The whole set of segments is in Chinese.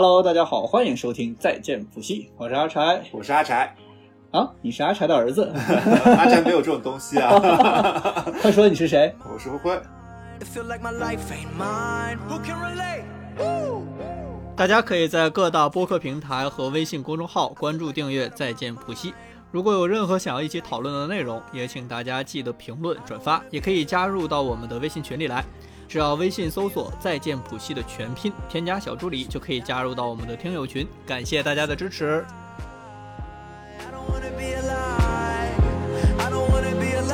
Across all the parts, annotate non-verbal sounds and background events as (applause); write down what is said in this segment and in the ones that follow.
Hello，大家好，欢迎收听再见普西，我是阿柴我是阿柴，啊，你是阿柴的儿子，(laughs) 阿柴没有这种东西啊。(laughs) 快说你是谁？我是灰灰，It feel like my life ain't mine. Who can relate? 大家可以在各大播客平台和微信公众号关注订阅“再见普西”。如果有任何想要一起讨论的内容，也请大家记得评论转发，也可以加入到我们的微信群里来。只要微信搜索“再见普西”的全拼，添加小助理就可以加入到我们的听友群。感谢大家的支持。I don't wanna be alive. I don't wanna be alive.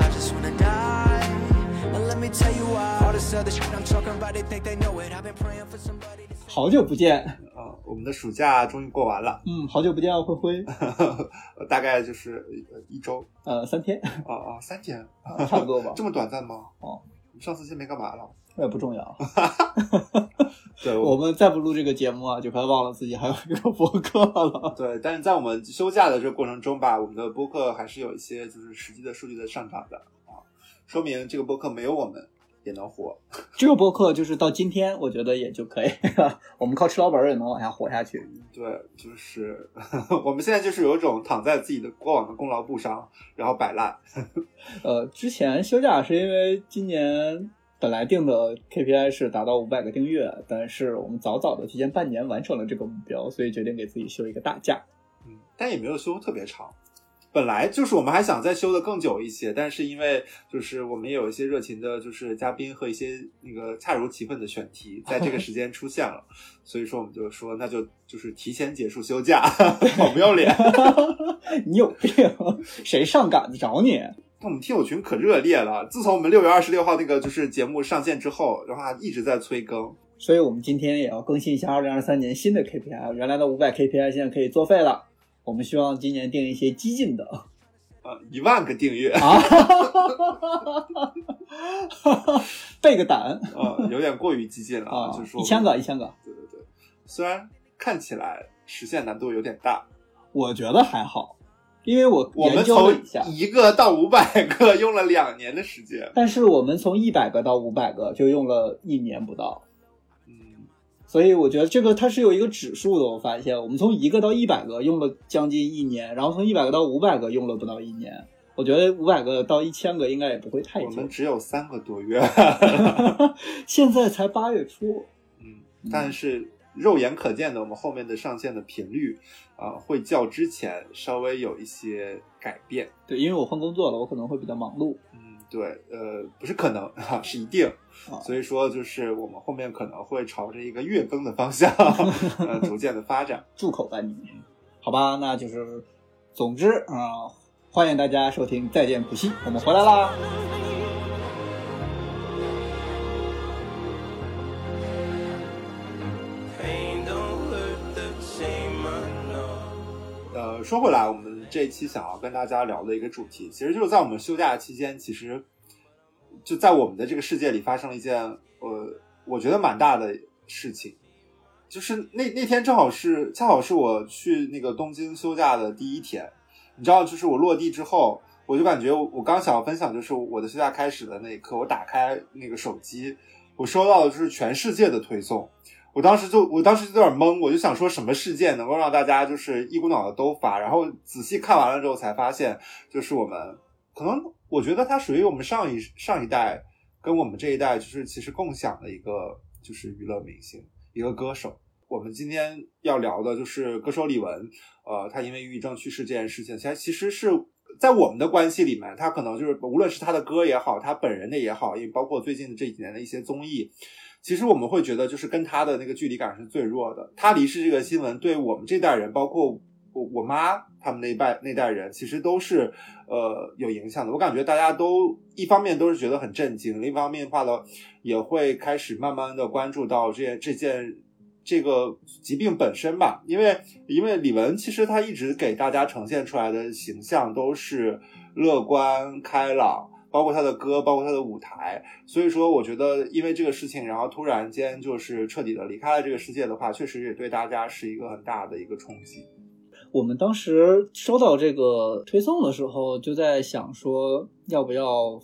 I just wanna die. Let me tell you why. All this other shit I'm talking about, they think they know it. I've been praying for somebody to 好久不见，啊，我们的暑假终于过完了，嗯，好久不见啊，灰灰，(laughs) 大概就是呃一周。呃，三天，啊啊三天，啊 (laughs) 差不多吧。这，么短暂吗？哦，上次见面干嘛了？那也不重要。(laughs) 对，我们再不录这个节目啊，就快忘了自己还有一个博客了。对，但是在我们休假的这个过程中吧，我们的播客还是有一些就是实际的数据的上涨的。啊，说明这个播客没有我们也能火。这个播客就是到今天，我觉得也就可以，(laughs) 我们靠吃老本儿也能往下活下去。对，就是 (laughs) 我们现在就是有一种躺在自己的过往的功劳簿上，然后摆烂。(laughs) 呃，之前休假是因为今年本来定的 KPI 是达到五百个订阅，但是我们早早的提前半年完成了这个目标，所以决定给自己休一个大假。嗯，但也没有休特别长。本来就是我们还想再休的更久一些，但是因为就是我们也有一些热情的，就是嘉宾和一些那个恰如其分的选题，在这个时间出现了，(laughs) 所以说我们就说那就就是提前结束休假，(laughs) 好不要脸。(laughs) 你有病？谁上杆子找你？那我们听友群可热烈了，自从我们六月二十六号那个就是节目上线之后，然后一直在催更。所以我们今天也要更新一下二零二三年新的 KPI，原来的五百 KPI 现在可以作废了。我们希望今年定一些激进的。啊，一万个订阅。啊，(laughs) 背个胆。啊、有点过于激进了啊就是，说一千个，一千个，对对对，虽然看起来实现难度有点大，我觉得还好，因为我研我们从一下，一个到五百个用了两年的时间。但是我们从一百个到五百个就用了一年不到，嗯，所以我觉得这个它是有一个指数的。我发现我们从一个到一百个用了将近一年，然后从一百个到五百个用了不到一年。我觉得五百个到一千个应该也不会太久我们，只有三个多月，(laughs) 现在才八月初，嗯，但是肉眼可见的，我们后面的上线的频率啊、会较之前稍微有一些改变。对，因为我换工作了，我可能会比较忙碌嗯，对，呃，不是可能哈，是一定。啊。所以说，就是我们后面可能会朝着一个月更的方向，(laughs) 呃，逐渐的发展。住口吧你！好吧，那就是，总之啊、欢迎大家收听《再见普西》，我们回来啦。说回来，我们这一期想要跟大家聊的一个主题，其实就是在我们休假期间，其实就在我们的这个世界里发生了一件呃，我觉得蛮大的事情，就是那那天正好是恰好是我去那个东京休假的第一天，你知道，就是我落地之后，我就感觉我刚想要分享，就是我的休假开始的那一刻，我打开那个手机，我收到的就是全世界的推送。我当时就，我当时就有点懵，我就想说什么事件能够让大家就是一股脑的都发，然后仔细看完了之后才发现，就是我们可能我觉得它属于我们上一上一代跟我们这一代就是其实共享的一个就是娱乐明星，一个歌手。我们今天要聊的就是歌手李玟，呃，他因为抑郁症去世这件事情，其实其实是在我们的关系里面，他可能就是无论是他的歌也好，他本人的也好，也包括最近这几年的一些综艺，其实我们会觉得就是跟他的那个距离感是最弱的。他离世这个新闻对我们这代人，包括我我妈他们那一代那代人，其实都是呃有影响的。我感觉大家都一方面都是觉得很震惊，另一方面的话呢，也会开始慢慢的关注到这件这件。这个疾病本身吧，因为因为李玟其实她一直给大家呈现出来的形象都是乐观开朗，包括他的歌，包括他的舞台。所以说，我觉得因为这个事情，然后突然间就是彻底的离开了这个世界的话，确实也对大家是一个很大的一个冲击。我们当时收到这个推送的时候，就在想说，要不要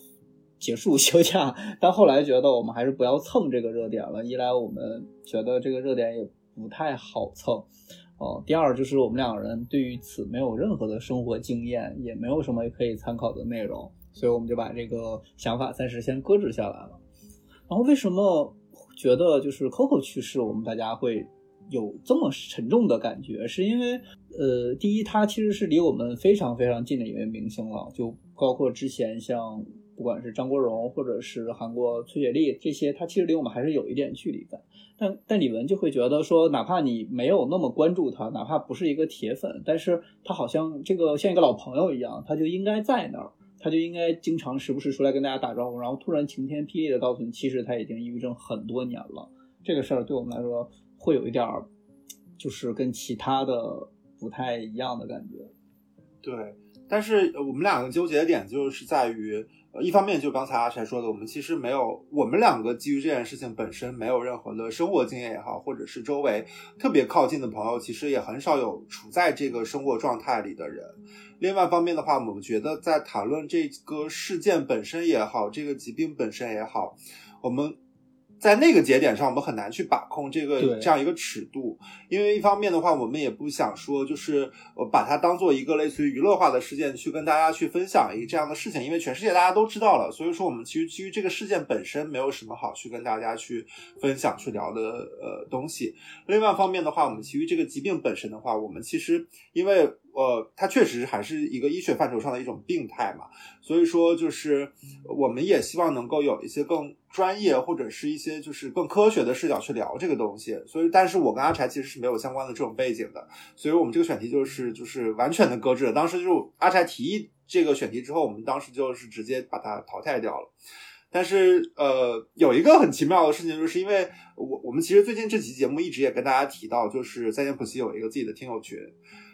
结束 (laughs) 休假，但后来觉得我们还是不要蹭这个热点了。一来我们觉得这个热点也不太好蹭，哦、第二就是我们两个人对于此没有任何的生活经验，也没有什么可以参考的内容，所以我们就把这个想法暂时先搁置下来了。然后为什么觉得就是 Coco 去世，我们大家会有这么沉重的感觉？是因为呃，第一，他其实是离我们非常非常近的一位明星了，就包括之前像不管是张国荣或者是韩国崔雪莉这些，他其实离我们还是有一点距离感。但但李玟就会觉得说，哪怕你没有那么关注他，哪怕不是一个铁粉，但是他好像这个像一个老朋友一样，他就应该在那儿。他就应该经常时不时出来跟大家打招呼，然后突然晴天霹雳的告诉你，其实他已经抑郁症很多年了。这个事儿对我们来说会有一点儿，就是跟其他的不太一样的感觉。对，但是呃我们两个纠结的点就是在于，一方面就刚才阿柴说的，我们其实没有，我们两个基于这件事情本身没有任何的生活经验也好，或者是周围特别靠近的朋友，其实也很少有处在这个生活状态里的人。另外一方面的话，我们觉得在谈论这个事件本身也好，这个疾病本身也好，我们在那个节点上，我们很难去把控这个这样一个尺度，因为一方面的话，我们也不想说就是呃把它当做一个类似于娱乐化的事件去跟大家去分享一个这样的事情，因为全世界大家都知道了，所以说我们其实基于这个事件本身没有什么好去跟大家去分享去聊的呃东西。另外一方面的话，我们基于这个疾病本身的话，我们其实因为呃它确实还是一个医学范畴上的一种病态嘛，所以说就是我们也希望能够有一些更专业或者是一些就是更科学的视角去聊这个东西。所以，但是我跟阿柴其实是没有相关的这种背景的，所以我们这个选题就是就是完全的搁置了。当时就阿柴提议这个选题之后，我们当时就是直接把它淘汰掉了。但是呃，有一个很奇妙的事情，就是因为我我们其实最近这期节目一直也跟大家提到，就是在线普西有一个自己的听友群，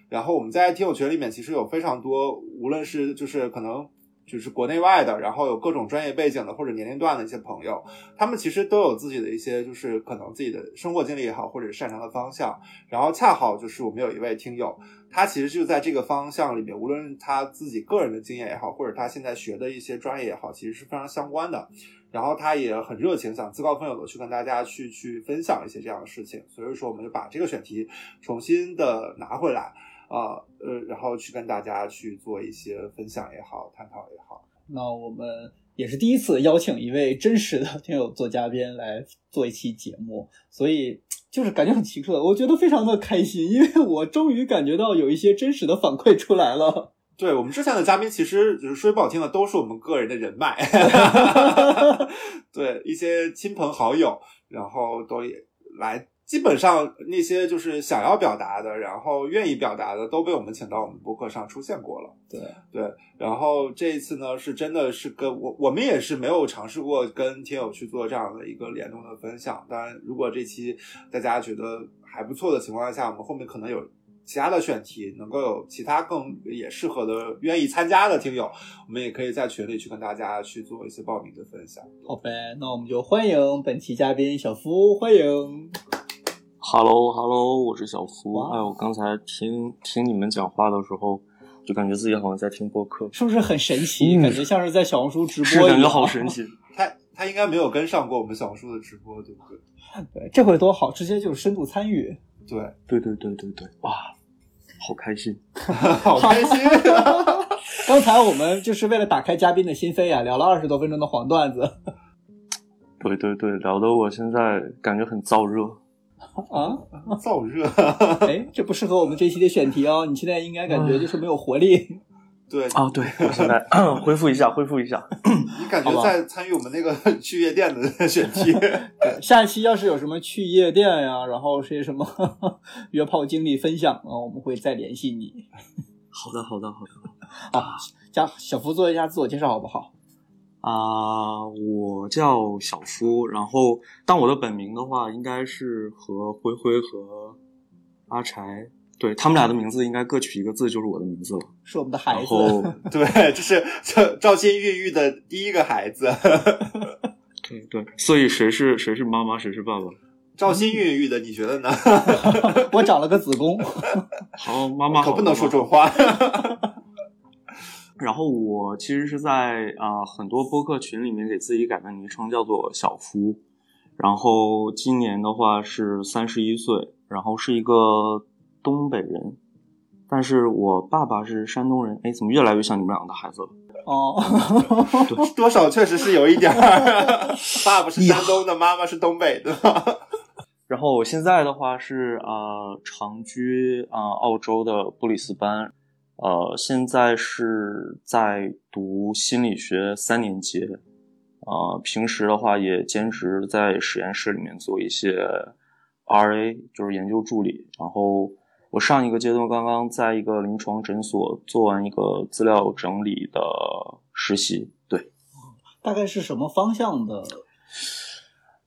然后我们在听友群里面其实有非常多，无论是就是可能就是国内外的，然后有各种专业背景的或者年龄段的一些朋友，他们其实都有自己的一些就是可能自己的生活经历也好，或者擅长的方向。然后恰好就是我们有一位听友，他其实就在这个方向里面，无论他自己个人的经验也好，或者他现在学的一些专业也好，其实是非常相关的。然后他也很热情，想自告奋勇的去跟大家去去分享一些这样的事情。所以说，我们就把这个选题重新的拿回来。啊，呃，然后去跟大家去做一些分享也好，探讨也好。那我们也是第一次邀请一位真实的听友做嘉宾来做一期节目，所以就是感觉很奇特，我觉得非常的开心，因为我终于感觉到有一些真实的反馈出来了。(laughs) 对我们之前的嘉宾，其实就是说句不好听的，都是我们个人的人脉，(laughs) 对一些亲朋好友，然后都也来。基本上那些就是想要表达的，然后愿意表达的，都被我们请到我们播客上出现过了。对对，然后这一次呢，是真的是跟我我们也是没有尝试过跟听友去做这样的一个联动的分享。当然，如果这期大家觉得还不错的情况下，我们后面可能有其他的选题，能够有其他更也适合的、愿意参加的听友，我们也可以在群里去跟大家去做一些报名的分享。好呗，那我们就欢迎本期嘉宾小夫，欢迎。Hello，Hello，我是小福。哇哎，我刚才听听你们讲话的时候，就感觉自己好像在听播客，是不是很神奇？嗯感觉像是在小红书直播一样，感觉好神。(laughs) 奇。他他应该没有跟上过我们小红书的直播，对不对？对，这回多好，直接就是深度参与。对，对对对对对，哇，好开心。(laughs) 好开心。(laughs) 刚才我们就是为了打开嘉宾的心扉啊，聊了二十多分钟的黄段子对对对，聊得我现在感觉很燥热。啊。(laughs) 燥热。(laughs) 哎，这不适合我们这期的选题哦。你现在应该感觉就是没有活力。(laughs) 对，啊，对，我现在 (clears throat) 恢复一下，恢复一下。你感觉吧在参与我们那个去夜店的选题？下一期要是有什么去夜店呀，然后是什么约炮经历分享啊，我们会再联系你。好的，好的，好的。啊，加小福做一下自我介绍好不好？啊、我叫小夫，然后但我的本名的话，应该是和灰灰和阿柴，对他们俩的名字应该各取一个字，就是我的名字了。是我们的孩子。(laughs) 对，这是赵赵鑫孕育的第一个孩子，(laughs) 对对，所以谁是谁是妈妈，谁是爸爸？赵鑫孕育的，你觉得呢？(laughs) 我长了个子宫。好，妈妈好可不能说这种话。然后我其实是在啊、很多播客群里面给自己改的昵称叫做小夫，然后今年的话是三十一岁，然后是一个东北人，但是我爸爸是山东人，哎，怎么越来越像你们两个的孩子了？哦，(laughs) 多少确实是有一点儿。(laughs) 爸爸是山东的，妈妈是东北的。(laughs) 然后我现在的话是呃长居啊、澳洲的布里斯班，呃现在是在读心理学三年级，呃平时的话也兼职在实验室里面做一些 RA，就是研究助理。然后我上一个阶段刚刚在一个临床诊所做完一个资料整理的实习，对。大概是什么方向的？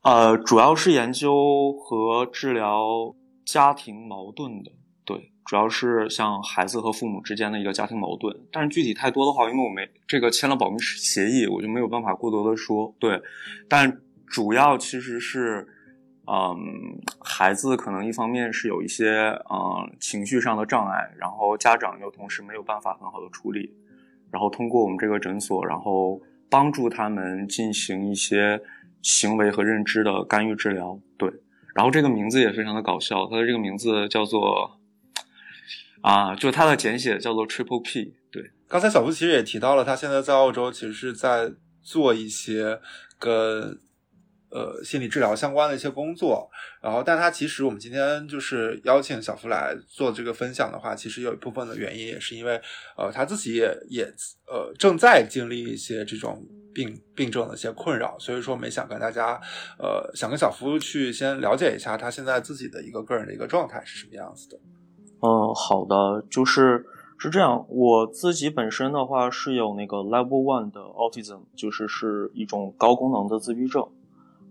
呃，主要是研究和治疗家庭矛盾的，对，主要是像孩子和父母之间的一个家庭矛盾。但是具体太多的话，因为我没这个签了保密协议，我就没有办法过多的说。对，但主要其实是，嗯，孩子可能一方面是有一些嗯情绪上的障碍，然后家长又同时没有办法很好的处理，然后通过我们这个诊所，然后帮助他们进行一些行为和认知的干预治疗。对，然后这个名字也非常的搞笑，它的这个名字叫做啊，就它的简写叫做 Triple P。对，刚才小布其实也提到了，他现在在澳洲其实是在做一些跟呃心理治疗相关的一些工作。然后，但他其实我们今天就是邀请小夫来做这个分享的话，其实有一部分的原因也是因为呃他自己也也呃正在经历一些这种病病症的一些困扰，所以说我们也想跟大家呃想跟小夫去先了解一下他现在自己的一个个人的一个状态是什么样子的。嗯，好的，就是是这样，我自己本身的话是有那个 Level One 的 Autism，就是是一种高功能的自闭症。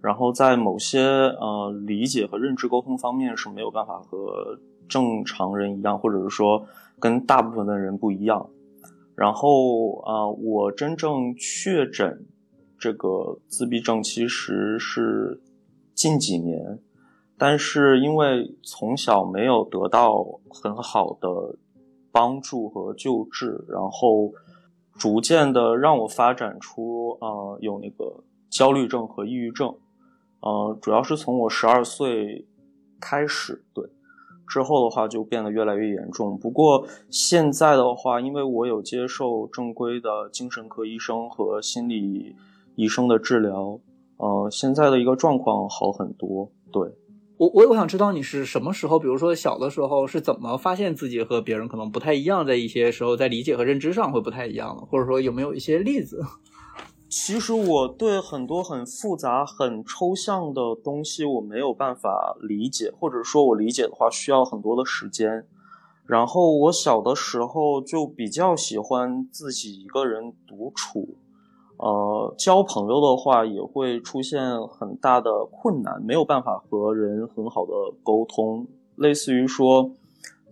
然后在某些呃理解和认知沟通方面是没有办法和正常人一样，或者是说跟大部分的人不一样。然后啊、我真正确诊这个自闭症其实是近几年，但是因为从小没有得到很好的帮助和救治，然后逐渐的让我发展出呃有那个焦虑症和抑郁症。呃，主要是从我十二岁开始，对，之后的话就变得越来越严重。不过现在的话，因为我有接受正规的精神科医生和心理医生的治疗，呃，现在的一个状况好很多。对，我我我想知道你是什么时候，比如说小的时候是怎么发现自己和别人可能不太一样，在一些时候在理解和认知上会不太一样的，或者说有没有一些例子？(laughs) 其实我对很多很复杂、很抽象的东西我没有办法理解，或者说我理解的话需要很多的时间。然后我小的时候就比较喜欢自己一个人独处，呃，交朋友的话也会出现很大的困难，没有办法和人很好的沟通。类似于说，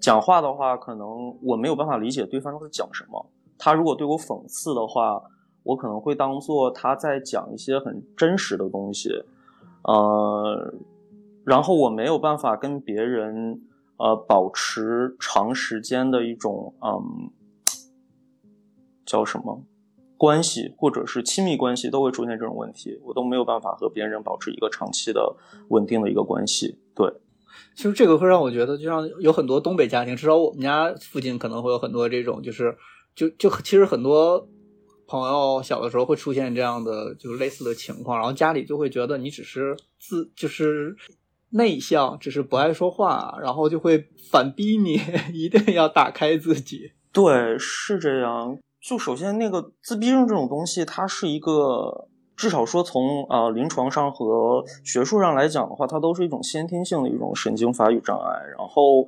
讲话的话，可能我没有办法理解对方在讲什么。他如果对我讽刺的话，我可能会当做他在讲一些很真实的东西，呃，然后我没有办法跟别人呃保持长时间的一种嗯叫什么关系，或者是亲密关系，都会出现这种问题，我都没有办法和别人保持一个长期的稳定的一个关系。对，其实这个会让我觉得，就像有很多东北家庭，至少我们家附近可能会有很多这种，就是就就其实很多朋友小的时候会出现这样的就是类似的情况，然后家里就会觉得你只是自就是内向，只是不爱说话，然后就会反逼你 (laughs) 一定要打开自己。对，是这样。就首先那个自闭症这种东西，它是一个至少说从呃临床上和学术上来讲的话，它都是一种先天性的一种神经发育障碍。然后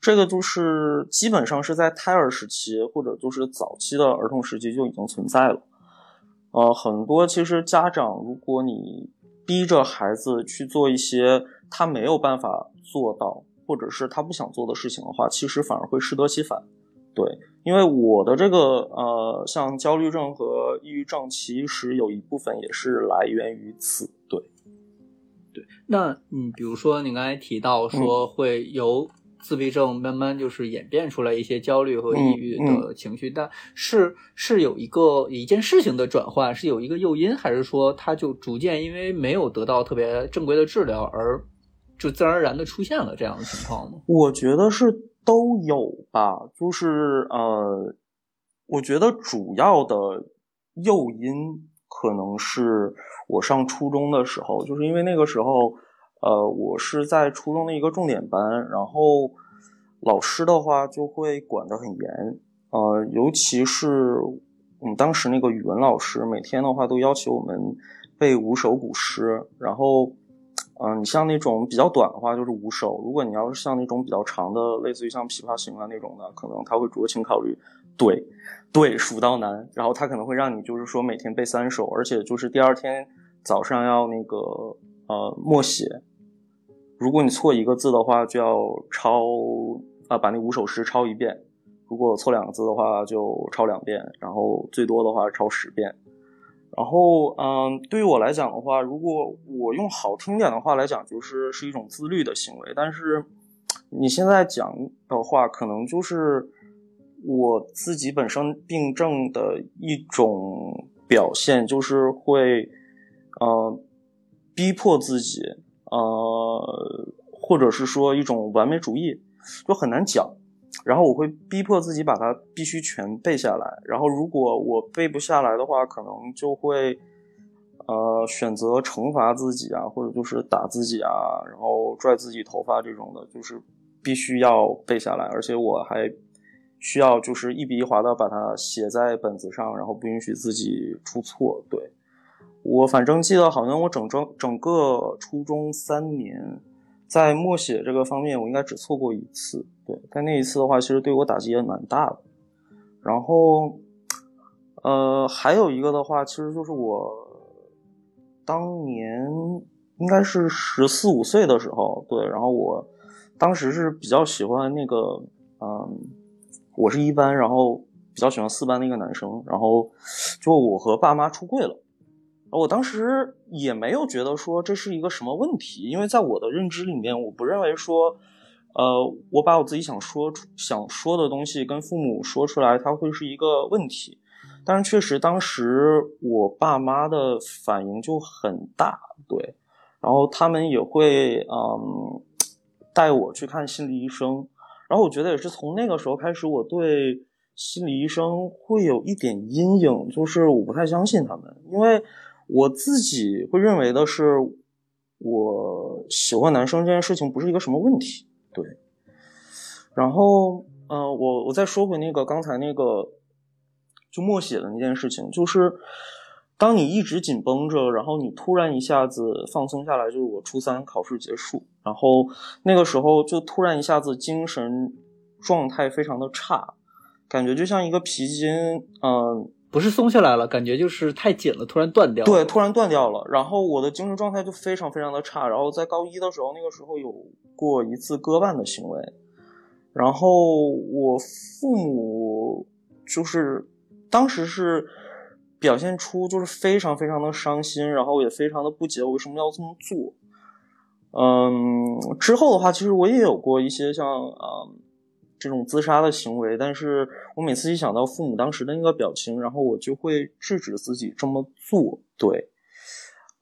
这个就是基本上是在胎儿时期或者就是早期的儿童时期就已经存在了。呃，很多其实家长，如果你逼着孩子去做一些他没有办法做到，或者是他不想做的事情的话，其实反而会适得其反。对，因为我的这个呃，像焦虑症和抑郁症，其实有一部分也是来源于此。对，对那嗯，比如说你刚才提到说会由自闭症慢慢就是演变出来一些焦虑和抑郁嗯的情绪，但是是有一个一件事情的转换，是有一个诱因，还是说它就逐渐因为没有得到特别正规的治疗而就自然而然的出现了这样的情况呢？我觉得是都有吧，就是呃，我觉得主要的诱因可能是我上初中的时候，就是因为那个时候，呃，我是在初中的一个重点班，然后老师的话就会管得很严，呃，尤其是我们当时那个语文老师，每天的话都要求我们背五首古诗，然后。嗯，你像那种比较短的话就是五首，如果你要是像那种比较长的，类似于像《琵琶行》啊那种的，可能他会酌情考虑。对，对，蜀道难，然后他可能会让你就是说每天背三首，而且就是第二天早上要那个呃默写，如果你错一个字的话，就要抄啊、把那五首诗抄一遍，如果错两个字的话就抄两遍，然后最多的话抄十遍。然后，嗯，对于我来讲的话，如果我用好听点的话来讲，就是是一种自律的行为。但是你现在讲的话，可能就是我自己本身病症的一种表现，就是会，呃，逼迫自己，呃，或者是说一种完美主义，就很难讲。然后我会逼迫自己把它必须全背下来，然后如果我背不下来的话，可能就会呃选择惩罚自己啊，或者就是打自己啊，然后拽自己头发这种的，就是必须要背下来，而且我还需要就是一笔一划的把它写在本子上，然后不允许自己出错。对我反正记得好像我整整整个初中三年。在默写这个方面，我应该只错过一次，对，但那一次的话，其实对我打击也蛮大的。然后，呃，还有一个的话，其实就是我当年应该是十四五岁的时候，对，然后我当时是比较喜欢那个，嗯，我是一班，然后比较喜欢四班的一个男生，然后就我和爸妈出柜了。我当时也没有觉得说这是一个什么问题，因为在我的认知里面，我不认为说，呃，我把我自己想说出想说的东西跟父母说出来，它会是一个问题。但是确实，当时我爸妈的反应就很大，对，然后他们也会嗯带我去看心理医生，然后我觉得也是从那个时候开始，我对心理医生会有一点阴影，就是我不太相信他们，因为。我自己会认为的是，我喜欢男生这件事情不是一个什么问题，对。然后，嗯、我我再说回那个刚才那个就默写的那件事情，就是当你一直紧绷着，然后你突然一下子放松下来，就是我初三考试结束，然后那个时候就突然一下子精神状态非常的差，感觉就像一个皮筋，嗯、不是松下来了，感觉就是太紧了，突然断掉。对，突然断掉了。然后我的精神状态就非常非常的差。然后在高一的时候，那个时候有过一次割腕的行为。然后我父母就是当时是表现出就是非常非常的伤心，然后也非常的不解我为什么要这么做。嗯，之后的话，其实我也有过一些像啊。嗯这种自杀的行为，但是我每次一想到父母当时的那个表情，然后我就会制止自己这么做。对，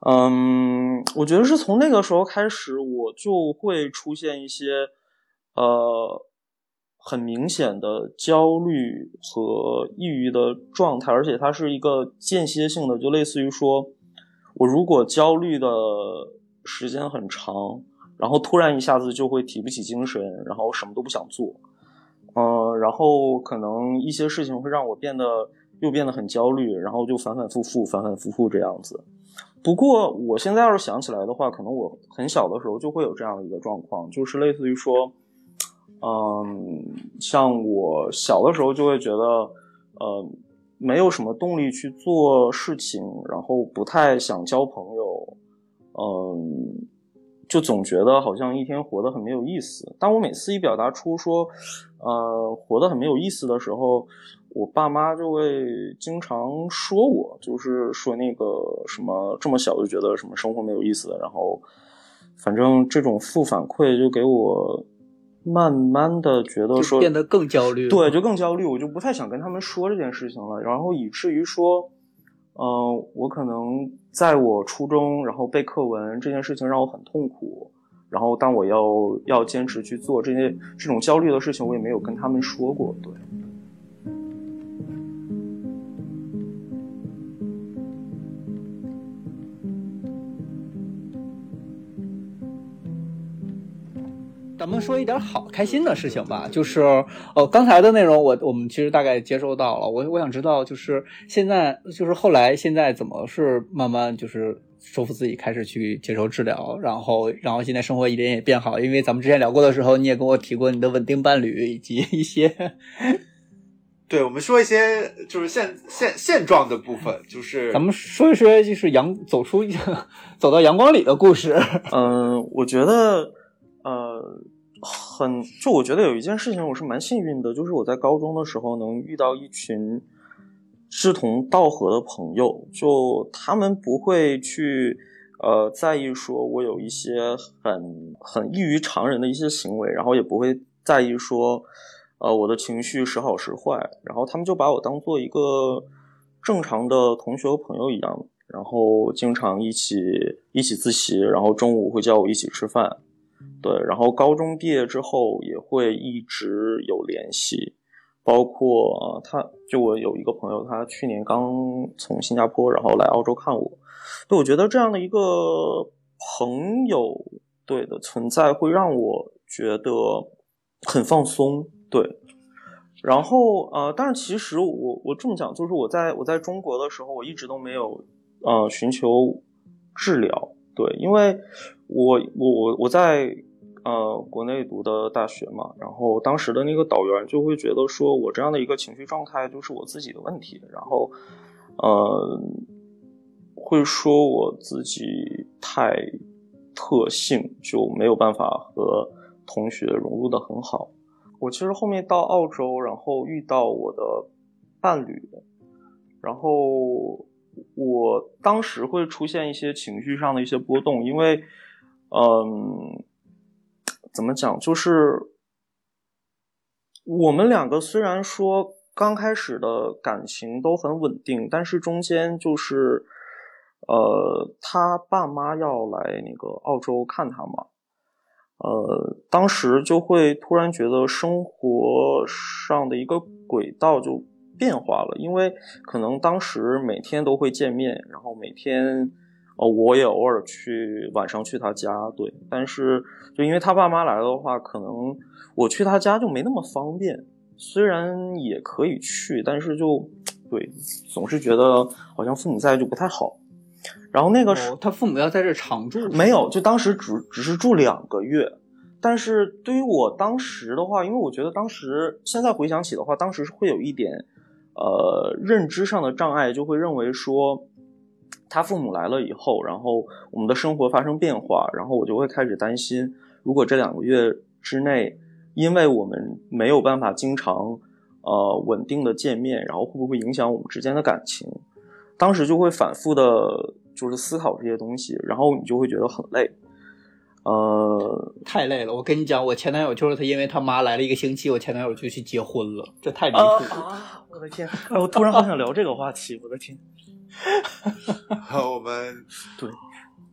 嗯，我觉得是从那个时候开始，我就会出现一些呃很明显的焦虑和抑郁的状态，而且它是一个间歇性的，就类似于说，我如果焦虑的时间很长，然后突然一下子就会提不起精神，然后什么都不想做。呃，然后可能一些事情会让我变得又变得很焦虑，然后就反反复复、反反复复这样子。不过我现在要是想起来的话，可能我很小的时候就会有这样的一个状况，就是类似于说，嗯，像我小的时候就会觉得，呃，没有什么动力去做事情，然后不太想交朋友，嗯。就总觉得好像一天活得很没有意思。当我每次一表达出说，呃，活得很没有意思的时候，我爸妈就会经常说我，就是说那个什么这么小就觉得什么生活没有意思，然后反正这种负反馈就给我慢慢的觉得说变得更焦虑。对，就更焦虑，我就不太想跟他们说这件事情了，然后以至于说，呃，我可能在我初中，然后背课文这件事情让我很痛苦，然后当我要要坚持去做这些这种焦虑的事情，我也没有跟他们说过，对。咱们说一点好开心的事情吧，就是呃刚才的内容我我们其实大概接收到了，我我想知道就是现在就是后来现在怎么是慢慢就是说服自己开始去接受治疗，然后然后现在生活一点也变好，因为咱们之前聊过的时候你也跟我提过你的稳定伴侣以及一些 (laughs) 对，我们说一些就是现现现状的部分，就是咱们说一说就是阳走出走到阳光里的故事。(laughs) 嗯，我觉得，呃，很就我觉得有一件事情我是蛮幸运的，就是我在高中的时候能遇到一群志同道合的朋友，就他们不会去呃在意说我有一些很很异于常人的一些行为，然后也不会在意说呃我的情绪时好时坏，然后他们就把我当做一个正常的同学和朋友一样，然后经常一起一起自习，然后中午会叫我一起吃饭，对，然后高中毕业之后也会一直有联系，包括呃他就我有一个朋友，他去年刚从新加坡然后来澳洲看我，对我觉得这样的一个朋友对的存在会让我觉得很放松，对。然后呃，但是其实我我这么讲，就是我在我在中国的时候，我一直都没有呃寻求治疗，对，因为我我我我在呃国内读的大学嘛，然后当时的那个导员就会觉得说我这样的一个情绪状态就是我自己的问题，然后呃会说我自己太特性，就没有办法和同学融入的很好。我其实后面到澳洲，然后遇到我的伴侣，然后我当时会出现一些情绪上的一些波动，因为，嗯，怎么讲，就是我们两个虽然说刚开始的感情都很稳定，但是中间就是，呃，他爸妈要来那个澳洲看他嘛。呃，当时就会突然觉得生活上的一个轨道就变化了，因为可能当时每天都会见面，然后每天，呃，我也偶尔去晚上去他家，对，但是就因为他爸妈来的话，可能我去他家就没那么方便，虽然也可以去，但是就对，总是觉得好像父母在就不太好。然后那个时哦他父母要在这常住，没有，就当时只只是住两个月。但是对于我当时的话，因为我觉得当时现在回想起的话，当时是会有一点呃认知上的障碍，就会认为说他父母来了以后，然后我们的生活发生变化，然后我就会开始担心，如果这两个月之内，因为我们没有办法经常呃稳定的见面，然后会不会影响我们之间的感情？当时就会反复的，就是思考这些东西，然后你就会觉得很累。呃，太累了。我跟你讲，我前男友就是他，因为他妈来了一个星期，我前男友就去结婚了，这太离啊谱了。(laughs) 啊！我的天，哎，我突然好想聊这个话题，我的天。(laughs) 我们对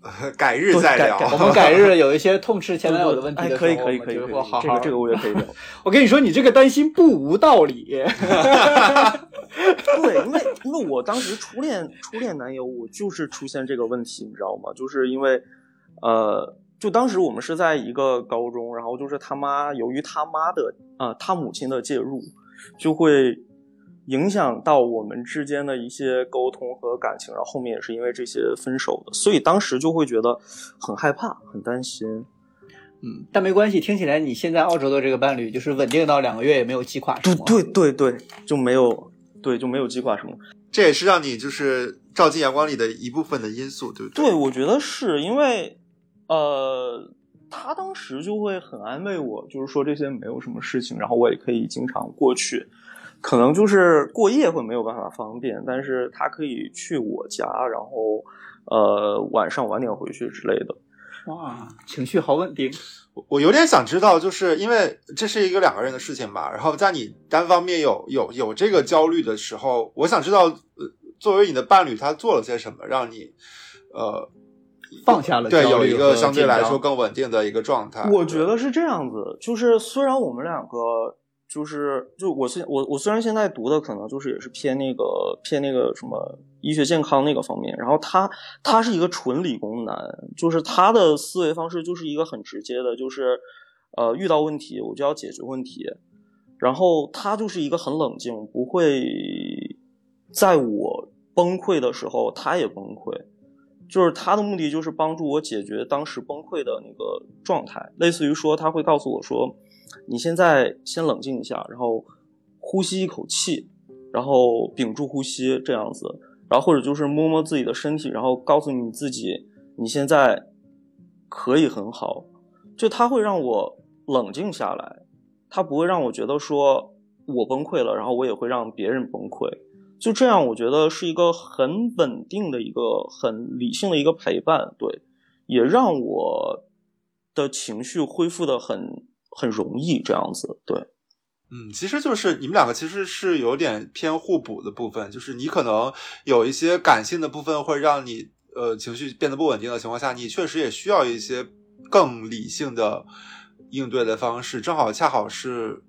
呃 (laughs) 改日再聊。我们改日有一些 (laughs) 痛斥前男友的问题哎，的时候，可以可以可以可以就会好好这个这个我也可以聊。我跟你说，你这个担心不无道理。对，因为因为我当时初恋初恋男友，我就是出现这个问题，你知道吗？就是因为呃，就当时我们是在一个高中，然后就是他妈由于他妈的啊、呃他母亲的介入，就会影响到我们之间的一些沟通和感情，然后后面也是因为这些分手的，所以当时就会觉得很害怕，很担心。嗯，但没关系，听起来你现在澳洲的这个伴侣就是稳定到两个月也没有击垮什么。对对对对，就没有对就没有击垮什么。这也是让你就是照进阳光里的一部分的因素，对不对？对，我觉得是因为，呃，他当时就会很安慰我，就是说这些没有什么事情，然后我也可以经常过去，可能就是过夜会没有办法方便，但是他可以去我家，然后呃晚上晚点回去之类的。哇，情绪好稳定。我我有点想知道，就是因为这是一个两个人的事情吧，然后在你单方面有有有这个焦虑的时候，我想知道，呃，作为你的伴侣，他做了些什么，让你呃放下了对有一个相对来说更稳定的一个状态。我觉得是这样子，就是虽然我们两个就是就我现我我虽然现在读的可能就是也是偏那个偏那个什么医学健康那个方面，然后他他是一个纯理工男，就是他的思维方式就是一个很直接的，就是呃遇到问题我就要解决问题，然后他就是一个很冷静，不会在我崩溃的时候他也崩溃。就是他的目的就是帮助我解决当时崩溃的那个状态，类似于说他会告诉我说，你现在先冷静一下，然后呼吸一口气，然后屏住呼吸这样子，然后或者就是摸摸自己的身体，然后告诉你自己你现在可以很好，就他会让我冷静下来，他不会让我觉得说我崩溃了，然后我也会让别人崩溃。就这样，我觉得是一个很稳定的一个很理性的一个陪伴，对，也让我的情绪恢复的很很容易，这样子，对，嗯，其实就是你们两个其实是有点偏互补的部分，就是你可能有一些感性的部分会让你呃情绪变得不稳定的情况下，你确实也需要一些更理性的应对的方式，正好恰好是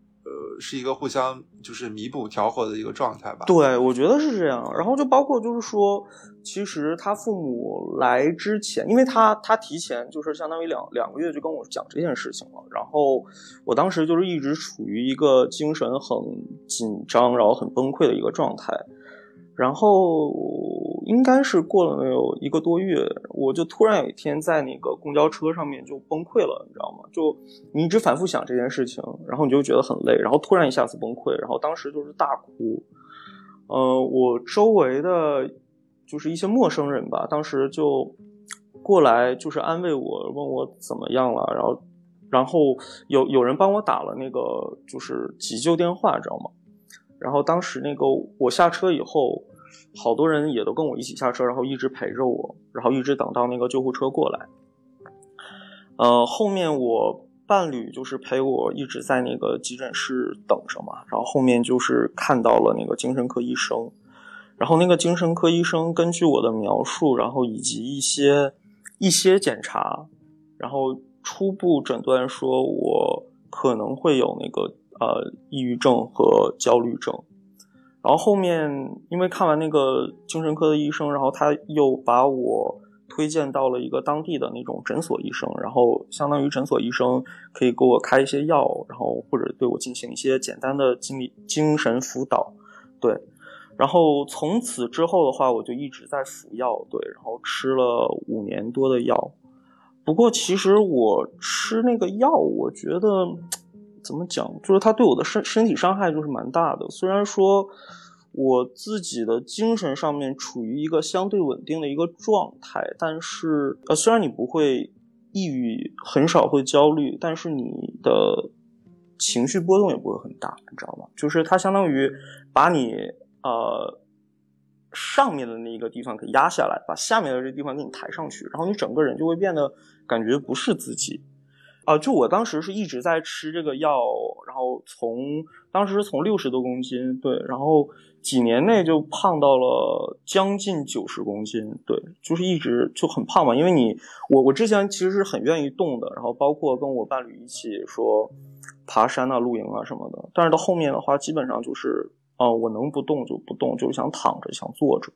是一个互相就是弥补调和的一个状态吧。对，我觉得是这样。然后就包括就是说，其实他父母来之前，因为他他提前就是相当于两两个月就跟我讲这件事情了。然后我当时就是一直处于一个精神很紧张，然后很崩溃的一个状态。然后应该是过了有一个多月，我就突然有一天在那个公交车上面就崩溃了，你知道吗？就你一直反复想这件事情，然后你就觉得很累，然后突然一下子崩溃，然后当时就是大哭。呃，我周围的就是一些陌生人吧，当时就过来就是安慰我，问我怎么样了，然后然后有有人帮我打了那个就是急救电话，知道吗？然后当时那个我下车以后，好多人也都跟我一起下车，然后一直陪着我，然后一直等到那个救护车过来。呃，后面我伴侣就是陪我一直在那个急诊室等着嘛，然后后面就是看到了那个精神科医生，然后那个精神科医生根据我的描述，然后以及一些一些检查，然后初步诊断说我可能会有那个呃抑郁症和焦虑症。然后后面因为看完那个精神科的医生，然后他又把我推荐到了一个当地的那种诊所医生，然后相当于诊所医生可以给我开一些药，然后或者对我进行一些简单的心理精神辅导，对。然后从此之后的话，我就一直在服药，对，然后吃了五年多的药。不过其实我吃那个药，我觉得怎么讲，就是它对我的身身体伤害就是蛮大的。虽然说我自己的精神上面处于一个相对稳定的一个状态，但是呃，虽然你不会抑郁，很少会焦虑，但是你的情绪波动也不会很大，你知道吗？就是它相当于把你呃上面的那一个地方给压下来，把下面的这个地方给你抬上去，然后你整个人就会变得感觉不是自己。啊、就我当时是一直在吃这个药，然后从当时是从六十多公斤，对，然后几年内就胖到了将近九十公斤，对，就是一直就很胖嘛。因为你我我之前其实是很愿意动的，然后包括跟我伴侣一起说爬山啊、露营啊什么的，但是到后面的话，基本上就是啊、我能不动就不动，就想躺着，想坐着。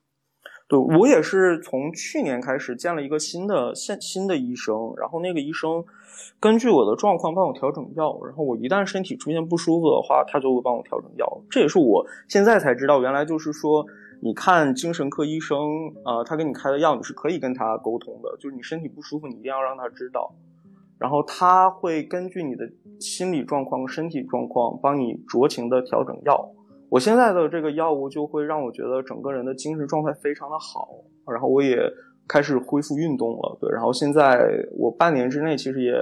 对我也是从去年开始见了一个新的现新的医生，然后那个医生根据我的状况帮我调整药，然后我一旦身体出现不舒服的话，他就会帮我调整药。这也是我现在才知道，原来就是说，你看精神科医生，呃，他给你开的药，你是可以跟他沟通的，就是你身体不舒服，你一定要让他知道，然后他会根据你的心理状况、身体状况，帮你酌情的调整药。我现在的这个药物就会让我觉得整个人的精神状态非常的好，然后我也开始恢复运动了，对，然后现在我半年之内其实也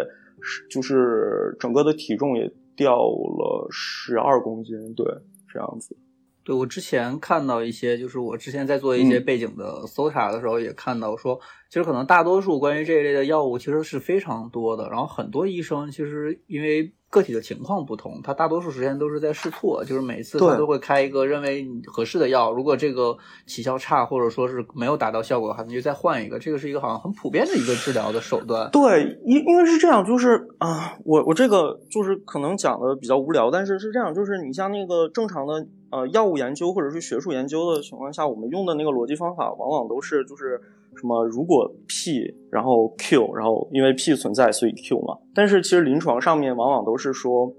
是就是整个的体重也掉了十二公斤，对，这样子。对我之前看到一些，就是我之前在做一些嗯背景的搜查的时候，也看到说，其实可能大多数关于这一类的药物其实是非常多的。然后很多医生其实因为个体的情况不同，他大多数时间都是在试错，就是每次他都会开一个认为你合适的药，如果这个起效差或者说是没有达到效果的话，你就再换一个。这个是一个好像很普遍的一个治疗的手段。对，因因为是这样，就是啊、我我这个就是可能讲的比较无聊，但是是这样，就是你像那个正常的呃药物研究或者是学术研究的情况下，我们用的那个逻辑方法往往都是就是什么如果 P 然后 Q，然后因为 P 存在所以 Q 嘛，但是其实临床上面往往都是说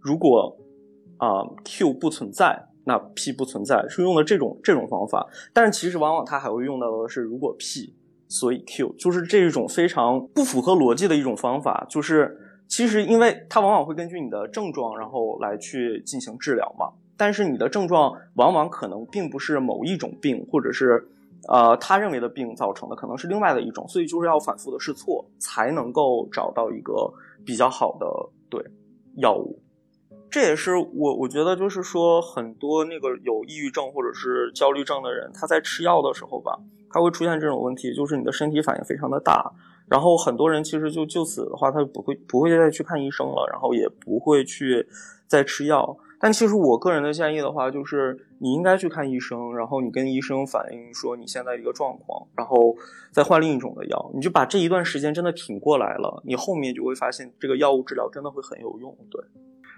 如果啊、Q 不存在。那 P 不存在是用的这种这种方法，但是其实往往它还会用到的是如果 P 所以 Q 就是这一种非常不符合逻辑的一种方法，就是其实因为它往往会根据你的症状，然后来去进行治疗嘛。但是你的症状往往可能并不是某一种病，或者是呃他认为的病造成的，可能是另外的一种，所以就是要反复的试错，才能够找到一个比较好的对药物。这也是我我觉得就是说，很多那个有抑郁症或者是焦虑症的人，他在吃药的时候吧，他会出现这种问题，就是你的身体反应非常的大，然后很多人其实就就此的话，他就不会不会再去看医生了，然后也不会去再吃药。但其实我个人的建议的话，就是你应该去看医生，然后你跟医生反映说你现在一个状况，然后再换另一种的药，你就把这一段时间真的挺过来了，你后面就会发现这个药物治疗真的会很有用。对。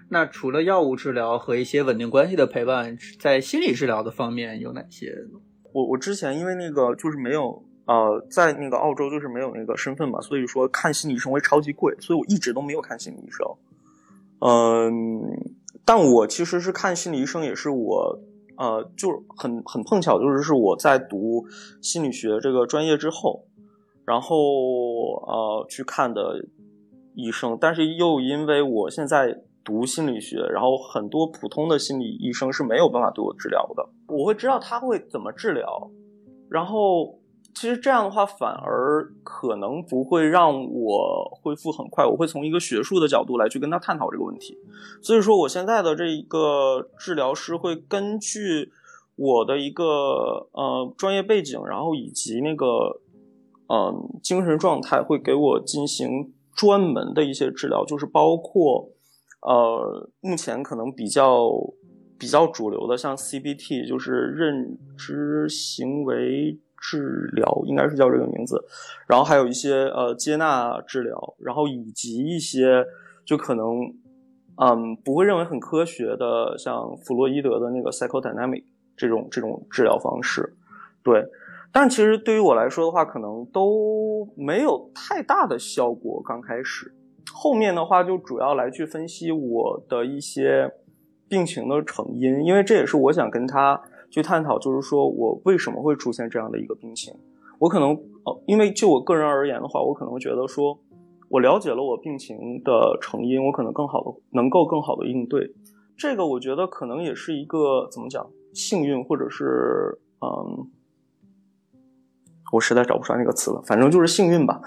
那除了药物治疗和一些稳定关系的陪伴，在心理治疗的方面有哪些呢？我我之前因为那个就是没有呃，在那个澳洲就是没有那个身份嘛，所以说看心理医生会超级贵，所以我一直都没有看心理医生。嗯，但我其实是看心理医生，也是我呃，就是很很碰巧，就是是我在读心理学这个专业之后，然后呃去看的医生，但是又因为我现在读心理学，然后很多普通的心理医生是没有办法对我治疗的，我会知道他会怎么治疗，然后其实这样的话反而可能不会让我恢复很快，我会从一个学术的角度来去跟他探讨这个问题，所以说我现在的这一个治疗师会根据我的一个呃专业背景，然后以及那个嗯、精神状态，会给我进行专门的一些治疗，就是包括呃目前可能比较比较主流的，像 CBT，就是认知行为治疗，应该是叫这个名字。然后还有一些呃接纳治疗，然后以及一些就可能嗯不会认为很科学的，像弗洛伊德的那个 psychodynamic 这种这种治疗方式，对。但其实对于我来说的话，可能都没有太大的效果。刚开始，后面的话就主要来去分析我的一些病情的成因，因为这也是我想跟他去探讨，就是说我为什么会出现这样的一个病情。我可能呃，因为就我个人而言的话，我可能觉得说，我了解了我病情的成因，我可能更好的能够更好的应对。这个我觉得可能也是一个怎么讲幸运，或者是嗯。我实在找不出来那个词了，反正就是幸运吧。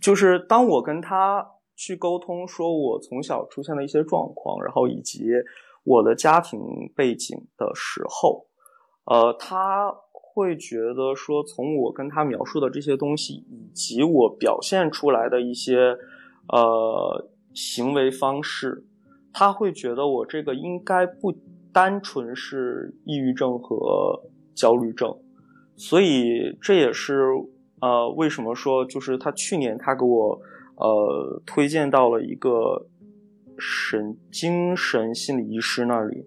就是当我跟他去沟通，说我从小出现的一些状况，然后以及我的家庭背景的时候，呃，他会觉得说，从我跟他描述的这些东西，以及我表现出来的一些呃行为方式，他会觉得我这个应该不单纯是抑郁症和焦虑症。所以这也是呃为什么说就是他去年他给我呃推荐到了一个神精神心理医师那里，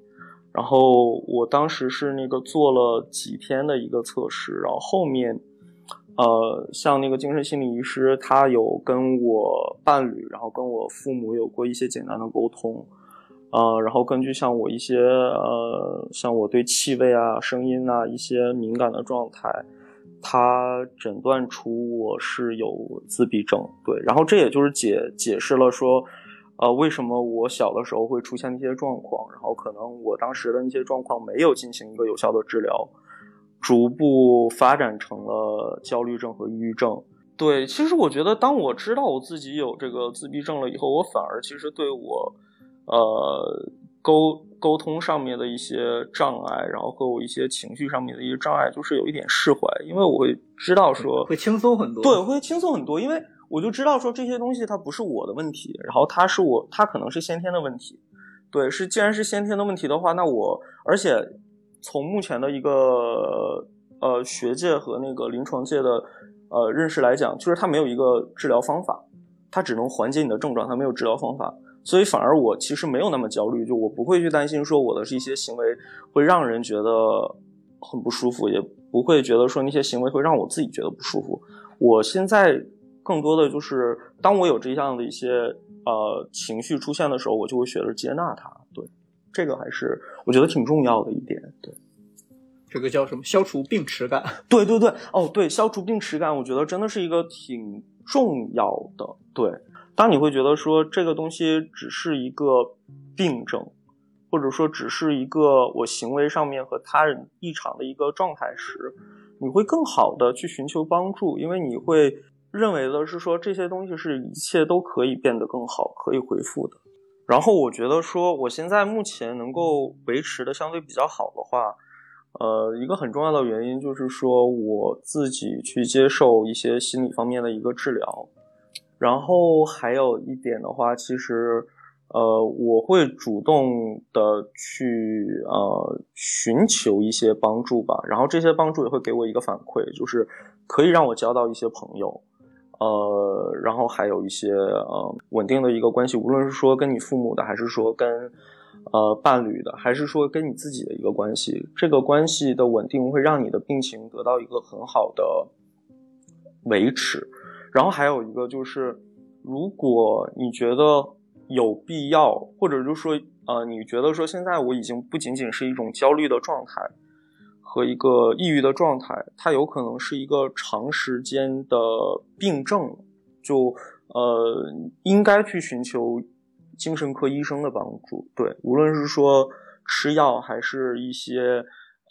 然后我当时是那个做了几天的一个测试，然后后面呃像那个精神心理医师他有跟我伴侣，然后跟我父母有过一些简单的沟通。呃，然后根据像我一些呃，像我对气味啊、声音啊一些敏感的状态，他诊断出我是有自闭症。对，然后这也就是解解释了说，呃，为什么我小的时候会出现那些状况，然后可能我当时的那些状况没有进行一个有效的治疗，逐步发展成了焦虑症和抑郁症。对，其实我觉得，当我知道我自己有这个自闭症了以后，我反而其实对我。呃，沟沟通上面的一些障碍，然后和我一些情绪上面的一些障碍，就是有一点释怀，因为我会知道说会轻松很多。对，会轻松很多，因为我就知道说这些东西它不是我的问题，然后它是我，它可能是先天的问题。对，是既然是先天的问题的话，那我而且从目前的一个呃学界和那个临床界的呃认识来讲，就是它没有一个治疗方法，它只能缓解你的症状，它没有治疗方法。所以反而我其实没有那么焦虑，就我不会去担心说我的一些行为会让人觉得很不舒服，也不会觉得说那些行为会让我自己觉得不舒服。我现在更多的就是当我有这样的一些呃情绪出现的时候，我就会学着接纳它。对，这个还是我觉得挺重要的一点。对，这个叫什么？消除病耻感。(laughs) 对对对，哦对，消除病耻感，我觉得真的是一个挺重要的。对。当你会觉得说这个东西只是一个病症，或者说只是一个我行为上面和他人异常的一个状态时，你会更好的去寻求帮助，因为你会认为的是说这些东西是一切都可以变得更好，可以恢复的。然后我觉得说我现在目前能够维持的相对比较好的话，呃，一个很重要的原因就是说我自己去接受一些心理方面的一个治疗。然后还有一点的话，其实，呃，我会主动的去呃寻求一些帮助吧。然后这些帮助也会给我一个反馈，就是可以让我交到一些朋友，呃，然后还有一些呃稳定的一个关系，无论是说跟你父母的，还是说跟呃伴侣的，还是说跟你自己的一个关系，这个关系的稳定会让你的病情得到一个很好的维持。然后还有一个就是，如果你觉得有必要，或者就是说，呃，你觉得说现在我已经不仅仅是一种焦虑的状态和一个抑郁的状态，它有可能是一个长时间的病症，就呃，应该去寻求精神科医生的帮助。对，无论是说吃药，还是一些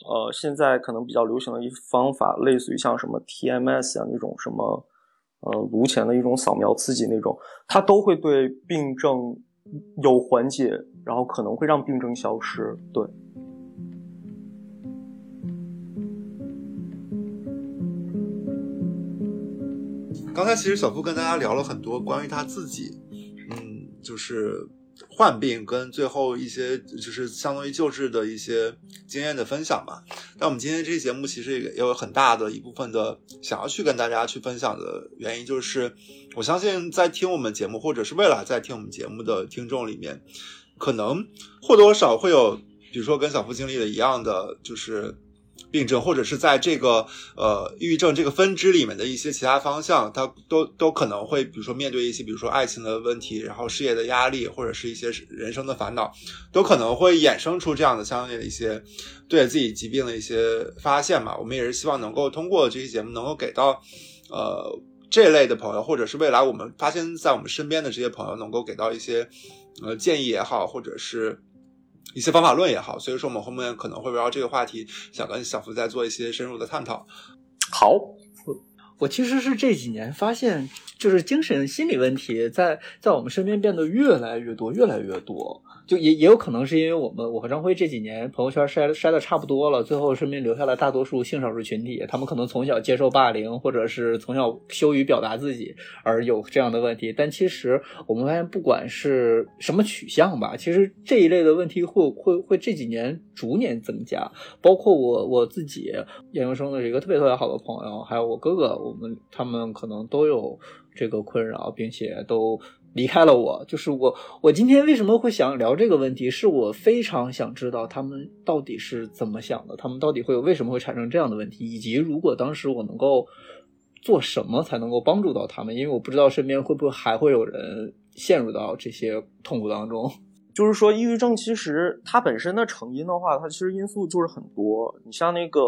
呃，现在可能比较流行的一方法，类似于像什么 TMS 啊那种什么。呃，颅前的一种扫描刺激那种，它都会对病症有缓解，然后可能会让病症消失。对。刚才其实小付跟大家聊了很多关于他自己，嗯，就是。患病跟最后一些就是相当于救治的一些经验的分享吧。那我们今天这期节目其实也有很大的一部分的想要去跟大家去分享的原因，就是我相信在听我们节目或者是未来在听我们节目的听众里面，可能或多或少会有，比如说跟小付经历的一样的，就是。病症，或者是在这个呃抑郁症这个分支里面的一些其他方向，它都都可能会，比如说面对一些，比如说爱情的问题，然后事业的压力，或者是一些人生的烦恼，都可能会衍生出这样的相应的一些对自己疾病的一些发现嘛。我们也是希望能够通过这期节目，能够给到呃这类的朋友，或者是未来我们发现在我们身边的这些朋友，能够给到一些呃建议也好，或者是。一些方法论也好，所以说我们后面可能会围绕这个话题，想跟小福再做一些深入的探讨。好，我其实是这几年发现，就是精神心理问题在在我们身边变得越来越多，越来越多。就也也有可能是因为我们我和张辉这几年朋友圈筛筛的差不多了，最后身边留下了大多数性少数群体，他们可能从小接受霸凌，或者是从小羞于表达自己而有这样的问题。但其实我们发现，不管是什么取向吧，其实这一类的问题会会会这几年逐年增加。包括我我自己研究生的一个特别特别好的朋友，还有我哥哥，我们他们可能都有这个困扰，并且都。离开了我，就是我。我今天为什么会想聊这个问题？是我非常想知道他们到底是怎么想的，他们到底会有为什么会产生这样的问题，以及如果当时我能够做什么才能够帮助到他们？因为我不知道身边会不会还会有人陷入到这些痛苦当中。就是说，抑郁症其实它本身的成因的话，它其实因素就是很多。你像那个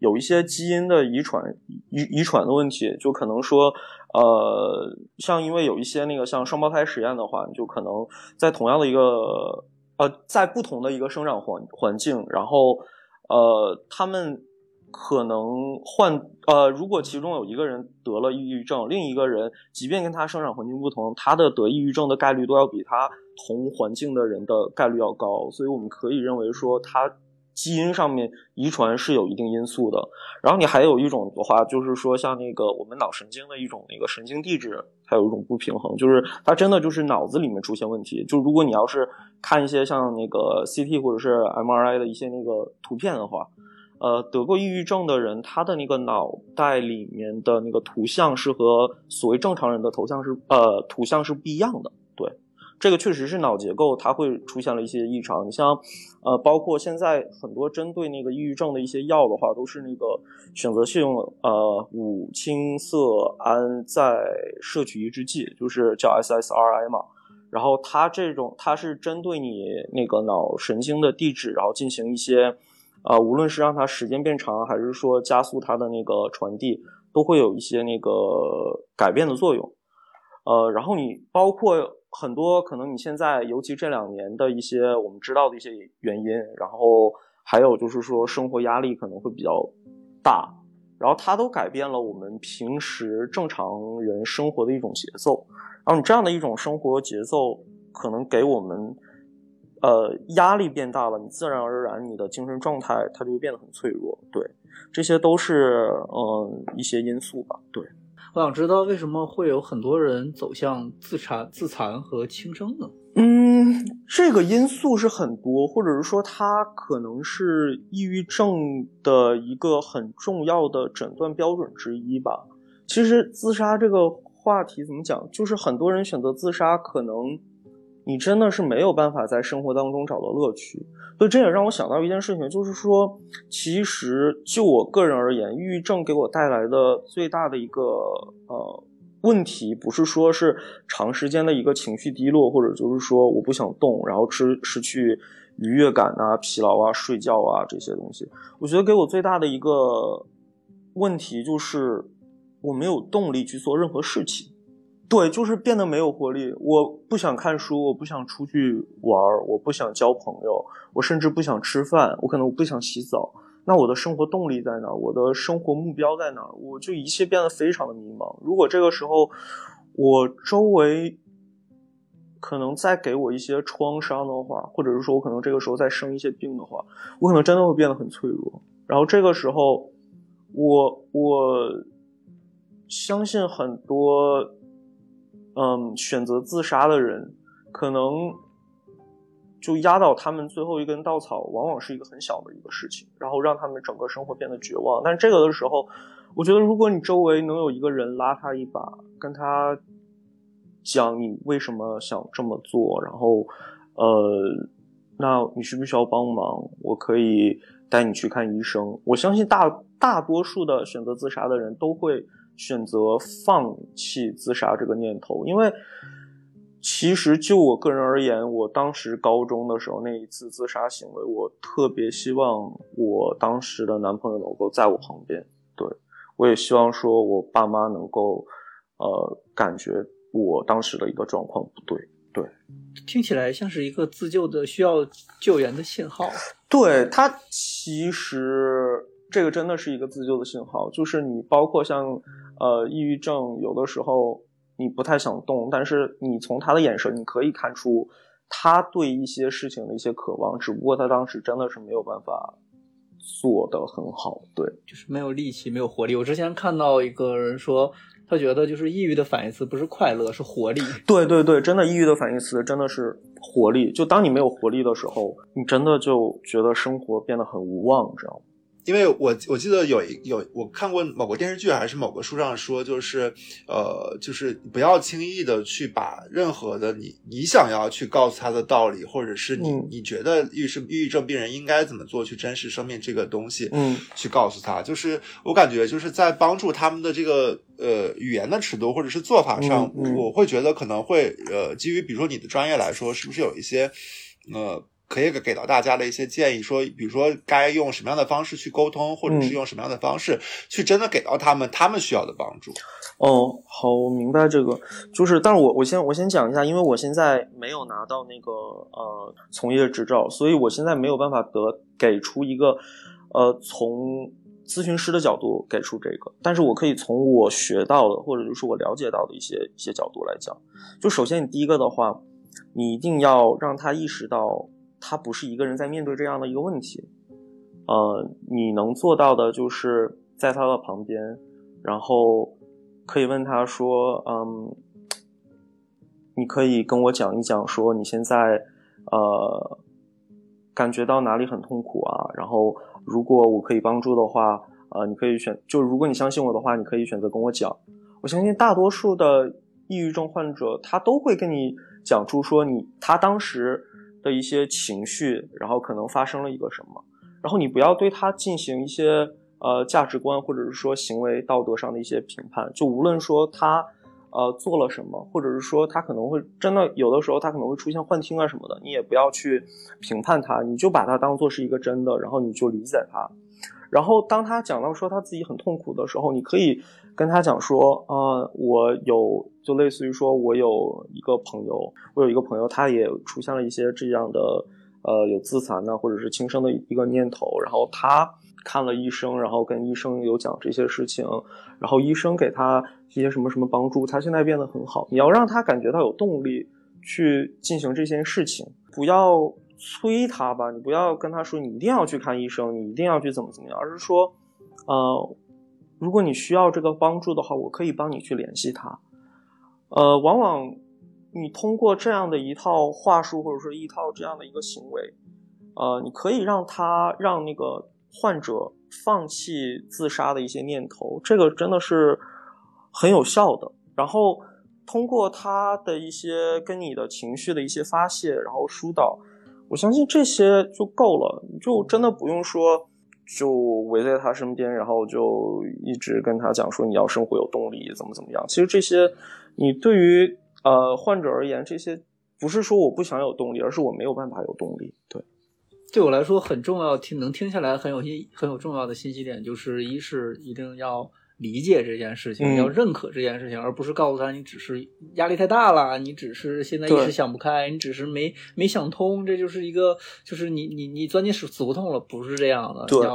有一些基因的遗传遗遗传的问题，就可能说。呃，像因为有一些那个像双胞胎实验的话，你就可能在同样的一个呃，在不同的一个生长环环境，然后呃，他们可能患呃，如果其中有一个人得了抑郁症，另一个人即便跟他生长环境不同，他的得抑郁症的概率都要比他同环境的人的概率要高，所以我们可以认为说他基因上面遗传是有一定因素的。然后你还有一种的话，就是说像那个我们脑神经的一种那个神经递质，它有一种不平衡，就是它真的就是脑子里面出现问题。就如果你要是看一些像那个 CT 或者是 MRI 的一些那个图片的话。呃，得过抑郁症的人，他的那个脑袋里面的那个图像是和所谓正常人的头像是呃图像是不一样的。对，这个确实是脑结构它会出现了一些异常。你像呃，包括现在很多针对那个抑郁症的一些药的话，都是那个选择性呃五羟色胺再摄取抑制剂，就是叫 SSRI 嘛。然后它这种它是针对你那个脑神经的地质，然后进行一些。呃，无论是让它时间变长，还是说加速它的那个传递，都会有一些那个改变的作用。呃，然后你包括很多可能你现在，尤其这两年的一些我们知道的一些原因，然后还有就是说生活压力可能会比较大，然后它都改变了我们平时正常人生活的一种节奏。然后你这样的一种生活节奏，可能给我们。呃，压力变大了，你自然而然你的精神状态它就会变得很脆弱。对，这些都是嗯一些因素吧。对，我想知道为什么会有很多人走向自残、自残和轻生呢？嗯，这个因素是很多，或者是说它可能是抑郁症的一个很重要的诊断标准之一吧。其实自杀这个话题怎么讲，就是很多人选择自杀可能。你真的是没有办法在生活当中找到乐趣，所以这也让我想到一件事情，就是说，其实就我个人而言，抑郁症给我带来的最大的一个呃问题，不是说是长时间的一个情绪低落，或者就是说我不想动，然后失失去愉悦感啊、疲劳啊、睡觉啊这些东西。我觉得给我最大的一个问题就是我没有动力去做任何事情。对，就是变得没有活力。我不想看书，我不想出去玩我不想交朋友，我甚至不想吃饭，我可能我不想洗澡。那我的生活动力在哪？我的生活目标在哪？我就一切变得非常的迷茫。如果这个时候我周围可能再给我一些创伤的话，或者是说我可能这个时候再生一些病的话，我可能真的会变得很脆弱。然后这个时候，我我相信很多。嗯，选择自杀的人，可能就压倒他们最后一根稻草，往往是一个很小的一个事情，然后让他们整个生活变得绝望。但这个的时候，我觉得如果你周围能有一个人拉他一把，跟他讲你为什么想这么做，然后，呃，那你需不需要帮忙？我可以带你去看医生。我相信大大多数的选择自杀的人都会。选择放弃自杀这个念头，因为其实就我个人而言，我当时高中的时候那一次自杀行为，我特别希望我当时的男朋友能够在我旁边，对我也希望说我爸妈能够呃感觉我当时的一个状况不对，对，听起来像是一个自救的需要救援的信号，对他其实。这个真的是一个自救的信号，就是你包括像，呃，抑郁症，有的时候你不太想动，但是你从他的眼神，你可以看出他对一些事情的一些渴望，只不过他当时真的是没有办法做得很好，对，就是没有力气，没有活力。我之前看到一个人说，他觉得就是抑郁的反义词不是快乐，是活力。对对对，真的抑郁的反义词真的是活力。就当你没有活力的时候，你真的就觉得生活变得很无望，知道吗？因为我我记得有一有我看过某个电视剧还是某个书上说，就是呃，就是不要轻易的去把任何的你你想要去告诉他的道理，或者是你你觉得抑郁抑郁症病人应该怎么做去珍视生命这个东西，嗯，去告诉他。就是我感觉就是在帮助他们的这个呃语言的尺度或者是做法上，我会觉得可能会呃基于比如说你的专业来说，是不是有一些呃。可以给给到大家的一些建议，说，比如说该用什么样的方式去沟通，或者是用什么样的方式去真的给到他们他们需要的帮助。哦，好，我明白这个，就是，但是我我先我先讲一下，因为我现在没有拿到那个呃从业执照，所以我现在没有办法得给出一个呃从咨询师的角度给出这个，但是我可以从我学到的或者就是我了解到的一些一些角度来讲。就首先你第一个的话。你一定要让他意识到，他不是一个人在面对这样的一个问题。呃，你能做到的就是在他的旁边，然后可以问他说：“嗯，你可以跟我讲一讲，说你现在呃感觉到哪里很痛苦啊？然后如果我可以帮助的话，呃，你可以选，就如果你相信我的话，你可以选择跟我讲。我相信大多数的抑郁症患者，他都会跟你讲出说你他当时的一些情绪，然后可能发生了一个什么。”然后你不要对他进行一些呃价值观或者是说行为道德上的一些评判，就无论说他呃做了什么，或者是说他可能会真的有的时候他可能会出现幻听啊什么的，你也不要去评判他，你就把他当做是一个真的，然后你就理解他。然后当他讲到说他自己很痛苦的时候，你可以跟他讲说，呃，我有就类似于说我有一个朋友，我有一个朋友，他也出现了一些这样的。呃，有自残呢，或者是轻生的一个念头，然后他看了医生，然后跟医生有讲这些事情，然后医生给他一些什么什么帮助，他现在变得很好。你要让他感觉到有动力去进行这件事情，不要催他吧，你不要跟他说你一定要去看医生，你一定要去怎么怎么样，而是说，呃，如果你需要这个帮助的话，我可以帮你去联系他。呃，往往。你通过这样的一套话术，或者说一套这样的一个行为，呃，你可以让他让那个患者放弃自杀的一些念头，这个真的是很有效的。然后通过他的一些跟你的情绪的一些发泄，然后疏导，我相信这些就够了，你就真的不用说就围在他身边，然后就一直跟他讲说你要生活有动力，怎么怎么样。其实这些你对于。呃，患者而言，这些不是说我不想有动力，而是我没有办法有动力。对，对我来说很重要，听能听下来很有信很有重要的信息点，就是一是一定要理解这件事情，要认可这件事情，而不是告诉他你只是压力太大了，你只是现在一时想不开，你只是没没想通，这就是一个就是你你你钻进死死胡同了，不是这样的。对。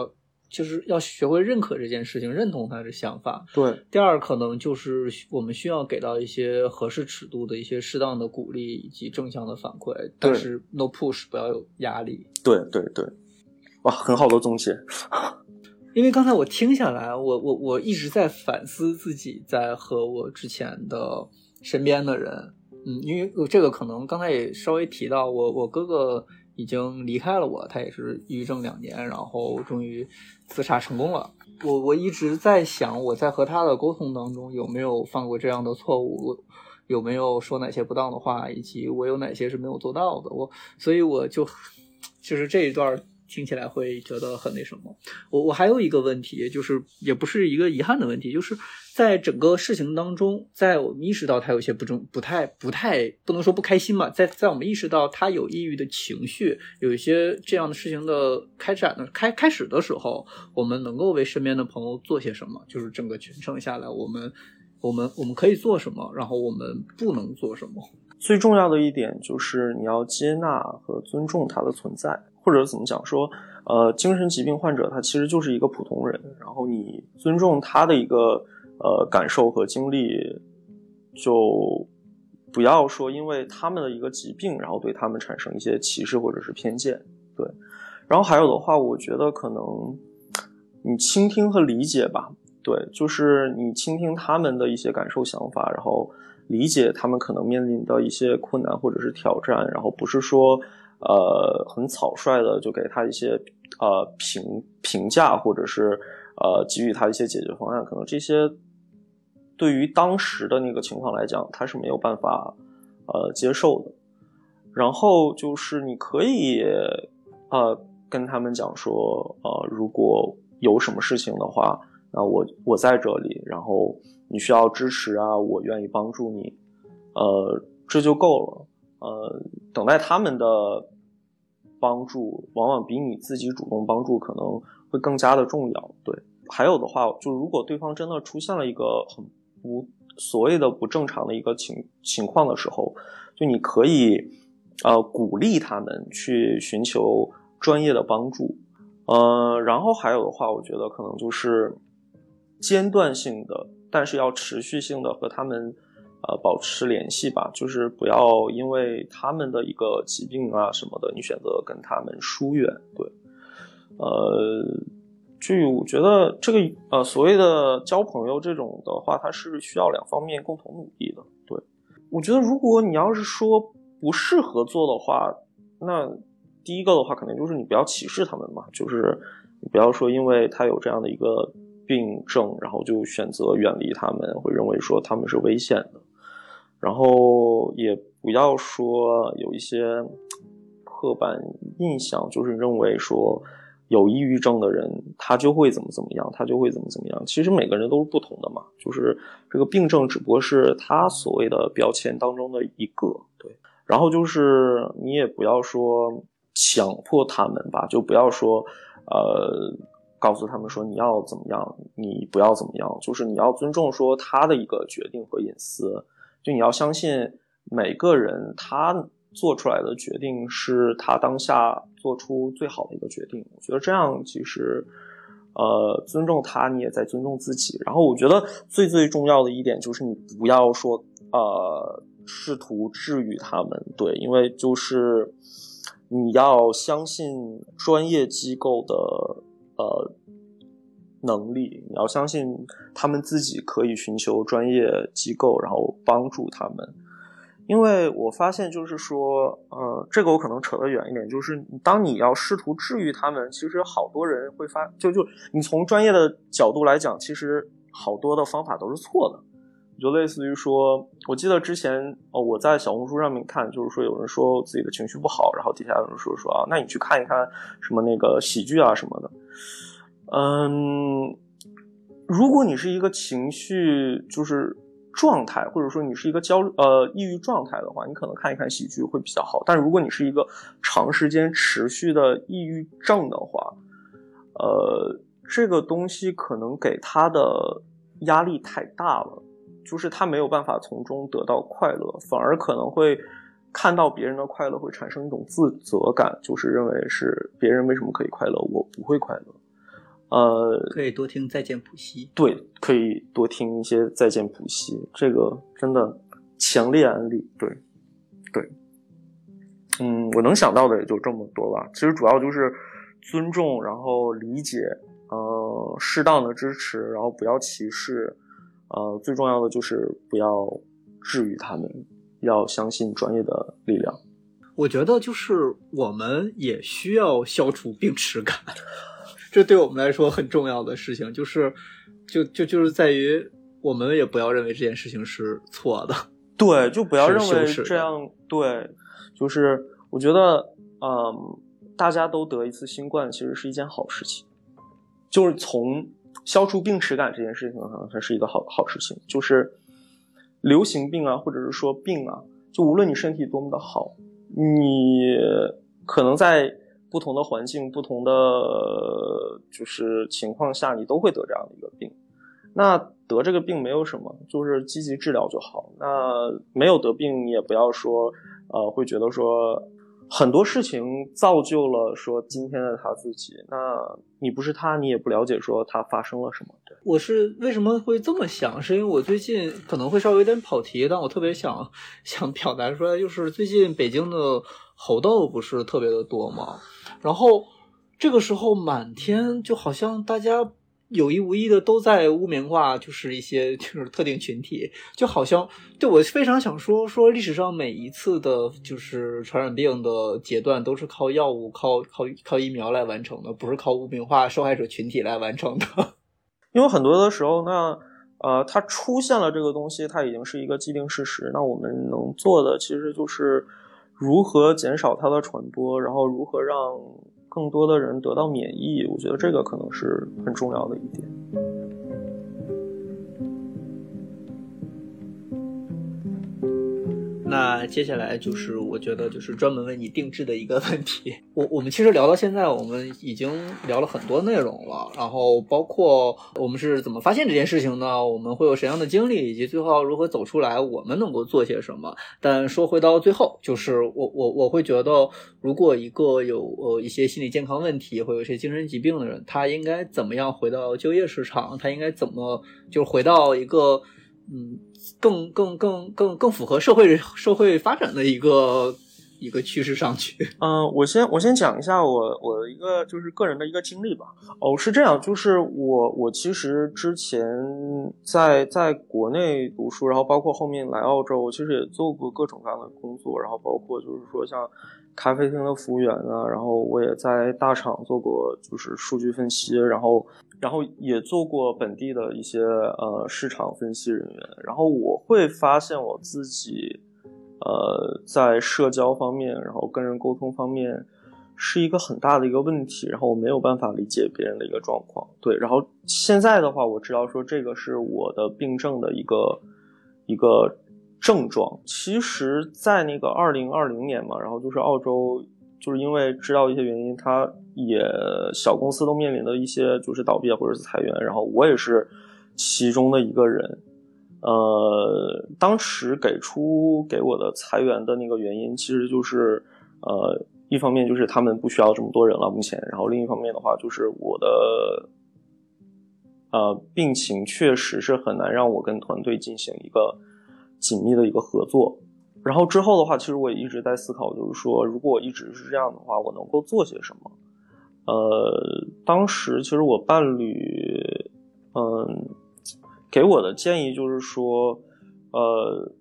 就是要学会认可这件事情，认同他的想法。对，第二可能就是我们需要给到一些合适尺度的一些适当的鼓励以及正向的反馈，但是 no push，不要有压力。对对对，哇，很好的总结。(laughs) 因为刚才我听下来，我我我一直在反思自己在和我之前的身边的人，嗯，因为这个可能刚才也稍微提到，我我哥哥。已经离开了我，他也是抑郁症两年，然后终于自杀成功了。我我一直在想，我在和他的沟通当中有没有犯过这样的错误，有没有说哪些不当的话，以及我有哪些是没有做到的。我所以我就就是这一段。听起来会觉得很那什么，我我还有一个问题，就是也不是一个遗憾的问题，就是在整个事情当中，在我们意识到他有些不正、不太、不太不能说不开心嘛，在在我们意识到他有抑郁的情绪，有一些这样的事情的开展的开开始的时候，我们能够为身边的朋友做些什么？就是整个全程下来，我们我们我们可以做什么？然后我们不能做什么？最重要的一点就是你要接纳和尊重他的存在。或者怎么讲说，呃，精神疾病患者他其实就是一个普通人，然后你尊重他的一个呃感受和经历，就不要说因为他们的一个疾病，然后对他们产生一些歧视或者是偏见。对，然后还有的话，我觉得可能你倾听和理解吧，对，就是你倾听他们的一些感受想法，然后理解他们可能面临的一些困难或者是挑战，然后不是说。呃，很草率的就给他一些呃评评价，或者是呃给予他一些解决方案，可能这些对于当时的那个情况来讲，他是没有办法呃接受的。然后就是你可以呃跟他们讲说，呃如果有什么事情的话，那我我在这里，然后你需要支持啊，我愿意帮助你，呃这就够了。呃，等待他们的帮助，往往比你自己主动帮助可能会更加的重要。对，还有的话，就如果对方真的出现了一个很不所谓的不正常的一个情情况的时候，就你可以呃鼓励他们去寻求专业的帮助。呃，然后还有的话，我觉得可能就是间断性的，但是要持续性的和他们呃保持联系吧，就是不要因为他们的一个疾病啊什么的，你选择跟他们疏远。对，呃，就我觉得这个呃所谓的交朋友这种的话，它是需要两方面共同努力的。对，我觉得如果你要是说不适合做的话，那第一个的话，肯定就是你不要歧视他们嘛，就是你不要说因为他有这样的一个病症，然后就选择远离他们，会认为说他们是危险的。然后也不要说有一些刻板印象，就是认为说有抑郁症的人他就会怎么怎么样，他就会怎么怎么样。其实每个人都是不同的嘛，就是这个病症只不过是他所谓的标签当中的一个。对，然后就是你也不要说强迫他们吧，就不要说呃告诉他们说你要怎么样，你不要怎么样，就是你要尊重说他的一个决定和隐私。就你要相信每个人他做出来的决定是他当下做出最好的一个决定。我觉得这样其实，呃，尊重他，你也在尊重自己。然后我觉得最最重要的一点就是你不要说呃试图治愈他们，对，因为就是你要相信专业机构的呃。能力，你要相信他们自己可以寻求专业机构，然后帮助他们。因为我发现，就是说，呃，这个我可能扯得远一点，就是当你要试图治愈他们，其实好多人会发，就就你从专业的角度来讲，其实好多的方法都是错的。就类似于说，我记得之前哦，我在小红书上面看，就是说有人说自己的情绪不好，然后底下有人说说啊，那你去看一看什么那个喜剧啊什么的。嗯，如果你是一个情绪就是状态，或者说你是一个焦呃抑郁状态的话，你可能看一看喜剧会比较好。但如果你是一个长时间持续的抑郁症的话，呃，这个东西可能给他的压力太大了，就是他没有办法从中得到快乐，反而可能会看到别人的快乐会产生一种自责感，就是认为是别人为什么可以快乐，我不会快乐。呃，可以多听《再见普西》。对，可以多听一些《再见普西》，这个真的强烈安利。对，对，嗯，我能想到的也就这么多吧。其实主要就是尊重，然后理解，呃，适当的支持，然后不要歧视，呃，最重要的就是不要治愈他们，要相信专业的力量。我觉得就是我们也需要消除病耻感。这对我们来说很重要的事情，就是，就就就是在于，我们也不要认为这件事情是错的，对，就不要认为这样，对，就是我觉得，嗯，大家都得一次新冠，其实是一件好事情，就是从消除病耻感这件事情上，它是一个好好事情，就是流行病啊，或者是说病啊，就无论你身体多么的好，你可能在。不同的环境，不同的就是情况下，你都会得这样的一个病。那得这个病没有什么，就是积极治疗就好。那没有得病，你也不要说，呃，会觉得说很多事情造就了说今天的他自己。那你不是他，你也不了解说他发生了什么。对，我是为什么会这么想？是因为我最近可能会稍微有点跑题，但我特别想想表达出来，就是最近北京的猴痘不是特别的多吗？然后这个时候，满天就好像大家有意无意的都在污名化，就是一些就是特定群体，就好像对我非常想说说历史上每一次的，就是传染病的阶段都是靠药物、靠靠靠疫苗来完成的，不是靠污名化受害者群体来完成的。(laughs) 因为很多的时候，那呃，它出现了这个东西，它已经是一个既定事实。那我们能做的其实就是。如何减少它的传播，然后如何让更多的人得到免疫？我觉得这个可能是很重要的一点。那接下来就是我觉得就是专门为你定制的一个问题。(laughs) 我我们其实聊到现在，我们已经聊了很多内容了，然后包括我们是怎么发现这件事情呢？我们会有什么样的经历，以及最后如何走出来？我们能够做些什么？但说回到最后，就是我我我会觉得，如果一个有呃一些心理健康问题，或有一些精神疾病的人，他应该怎么样回到就业市场？他应该怎么就回到一个？嗯，更更更更更符合社会社会发展的一个一个趋势上去。(laughs) 嗯、我先我先讲一下我我的一个就是个人的一个经历吧。哦，是这样，就是我我其实之前在在国内读书，然后包括后面来澳洲，我其实也做过各种各样的工作，然后包括就是说像咖啡厅的服务员啊，然后我也在大厂做过就是数据分析，然后然后也做过本地的一些呃市场分析人员，然后我会发现我自己。呃，在社交方面，然后跟人沟通方面，是一个很大的一个问题。然后我没有办法理解别人的一个状况。对，然后现在的话，我知道说这个是我的病症的一个一个症状。其实，在那个二零二零年嘛，然后就是澳洲，就是因为知道一些原因，他也小公司都面临的一些就是倒闭啊或者是裁员，然后我也是其中的一个人。呃，当时给出给我的裁员的那个原因，其实就是，呃，一方面就是他们不需要这么多人了，目前，然后另一方面的话，就是我的，呃，病情确实是很难让我跟团队进行一个紧密的一个合作。然后之后的话，其实我也一直在思考，就是说，如果我一直是这样的话，我能够做些什么？呃，当时其实我伴侣，嗯。给我的建议就是说，呃，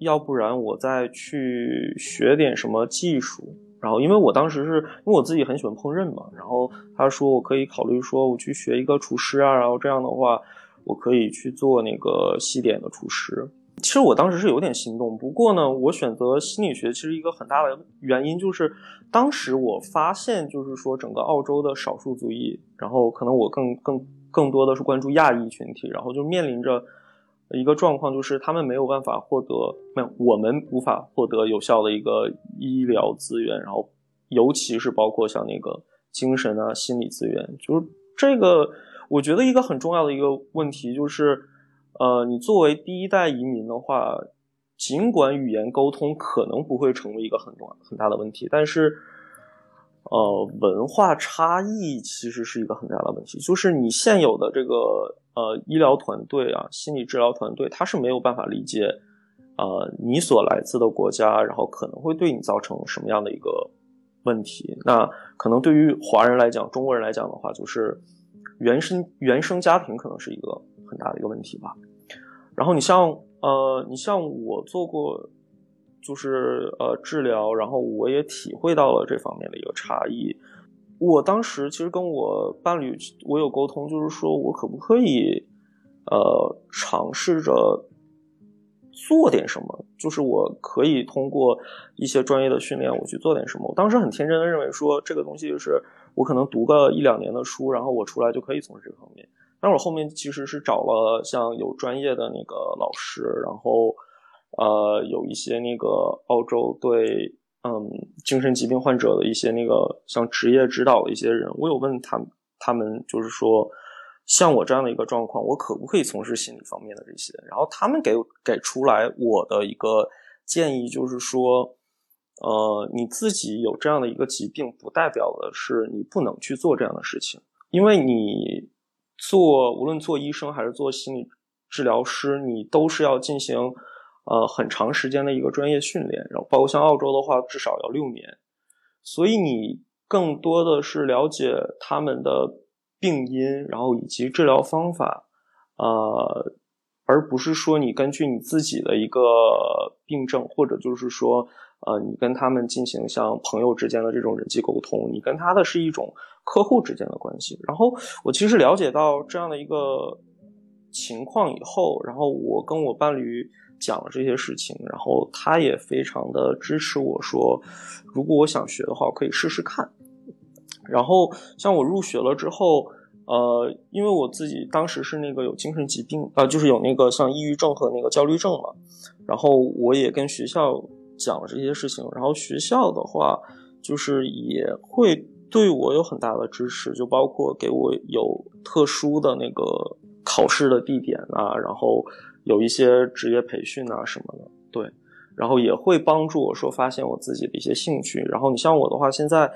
要不然我再去学点什么技术。然后，因为我当时是因为我自己很喜欢烹饪嘛，然后他说我可以考虑说我去学一个厨师啊，然后这样的话，我可以去做那个西点的厨师。其实我当时是有点心动，不过呢，我选择心理学其实一个很大的原因就是，当时我发现就是说整个澳洲的少数族裔，然后可能我更更。更多的是关注亚裔群体，然后就面临着一个状况，就是他们没有办法获得，没有我们无法获得有效的一个医疗资源，然后尤其是包括像那个精神啊、心理资源，就是这个，我觉得一个很重要的一个问题就是，呃，你作为第一代移民的话，尽管语言沟通可能不会成为一个很重很大的问题，但是。呃，文化差异其实是一个很大的问题，就是你现有的这个呃医疗团队啊，心理治疗团队，他是没有办法理解，呃，你所来自的国家，然后可能会对你造成什么样的一个问题。那可能对于华人来讲，中国人来讲的话，就是原生原生家庭可能是一个很大的一个问题吧。然后你像呃，你像我做过。就是呃治疗，然后我也体会到了这方面的一个差异。我当时其实跟我伴侣我有沟通，就是说我可不可以呃尝试着做点什么，就是我可以通过一些专业的训练，我去做点什么。我当时很天真的认为说这个东西就是我可能读个一两年的书，然后我出来就可以从事这方面。但我后面其实是找了像有专业的那个老师，然后。呃，有一些那个澳洲对嗯精神疾病患者的一些那个像职业指导的一些人，我有问他们，他们就是说，像我这样的一个状况，我可不可以从事心理方面的这些？然后他们给给出来我的一个建议，就是说，呃，你自己有这样的一个疾病，不代表的是你不能去做这样的事情，因为你做无论做医生还是做心理治疗师，你都是要进行。呃，很长时间的一个专业训练，然后包括像澳洲的话，至少要六年，所以你更多的是了解他们的病因，然后以及治疗方法，呃，而不是说你根据你自己的一个病症，或者就是说，呃，你跟他们进行像朋友之间的这种人际沟通，你跟他的是一种客户之间的关系。然后我其实了解到这样的一个情况以后，然后我跟我伴侣。讲了这些事情，然后他也非常的支持我说，如果我想学的话，我可以试试看。然后像我入学了之后，呃，因为我自己当时是那个有精神疾病，呃，就是有那个像抑郁症和那个焦虑症嘛。然后我也跟学校讲了这些事情，然后学校的话，就是也会对我有很大的支持，就包括给我有特殊的那个考试的地点啊，然后。有一些职业培训啊什么的，对，然后也会帮助我说发现我自己的一些兴趣。然后你像我的话，现在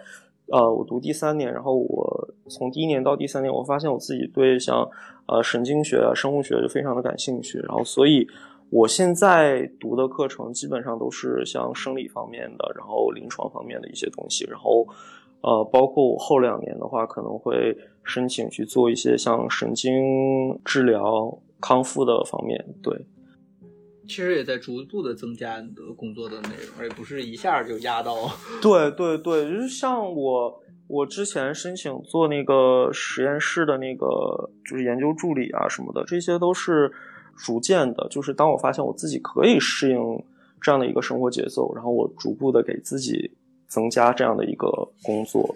呃，我读第三年，然后我从第一年到第三年，我发现我自己对像呃神经学啊、生物学就非常的感兴趣，然后所以我现在读的课程基本上都是像生理方面的，然后临床方面的一些东西，然后呃，包括我后两年的话，可能会申请去做一些像神经治疗康复的方面，对。其实也在逐步的增加你的工作的内容，而不是一下就压到。对对对，就是像我，我之前申请做那个实验室的那个，就是研究助理啊什么的，这些都是逐渐的。就是当我发现我自己可以适应这样的一个生活节奏，然后我逐步的给自己增加这样的一个工作。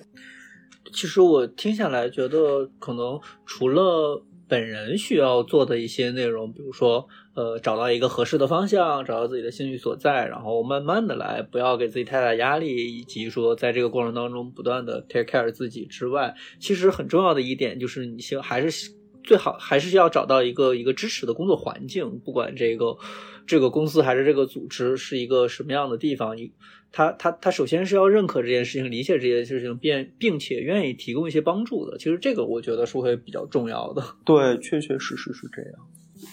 其实我听下来觉得，可能除了本人需要做的一些内容，比如说。呃，找到一个合适的方向，找到自己的兴趣所在，然后慢慢的来，不要给自己太大压力，以及说在这个过程当中不断的 take care 自己之外，其实很重要的一点就是你希还是最好还是要找到一个一个支持的工作环境，不管这个这个公司还是这个组织是一个什么样的地方，你他他他首先是要认可这件事情，理解这件事情，并并且愿意提供一些帮助的。其实这个我觉得是会比较重要的。对，确确实实是这样。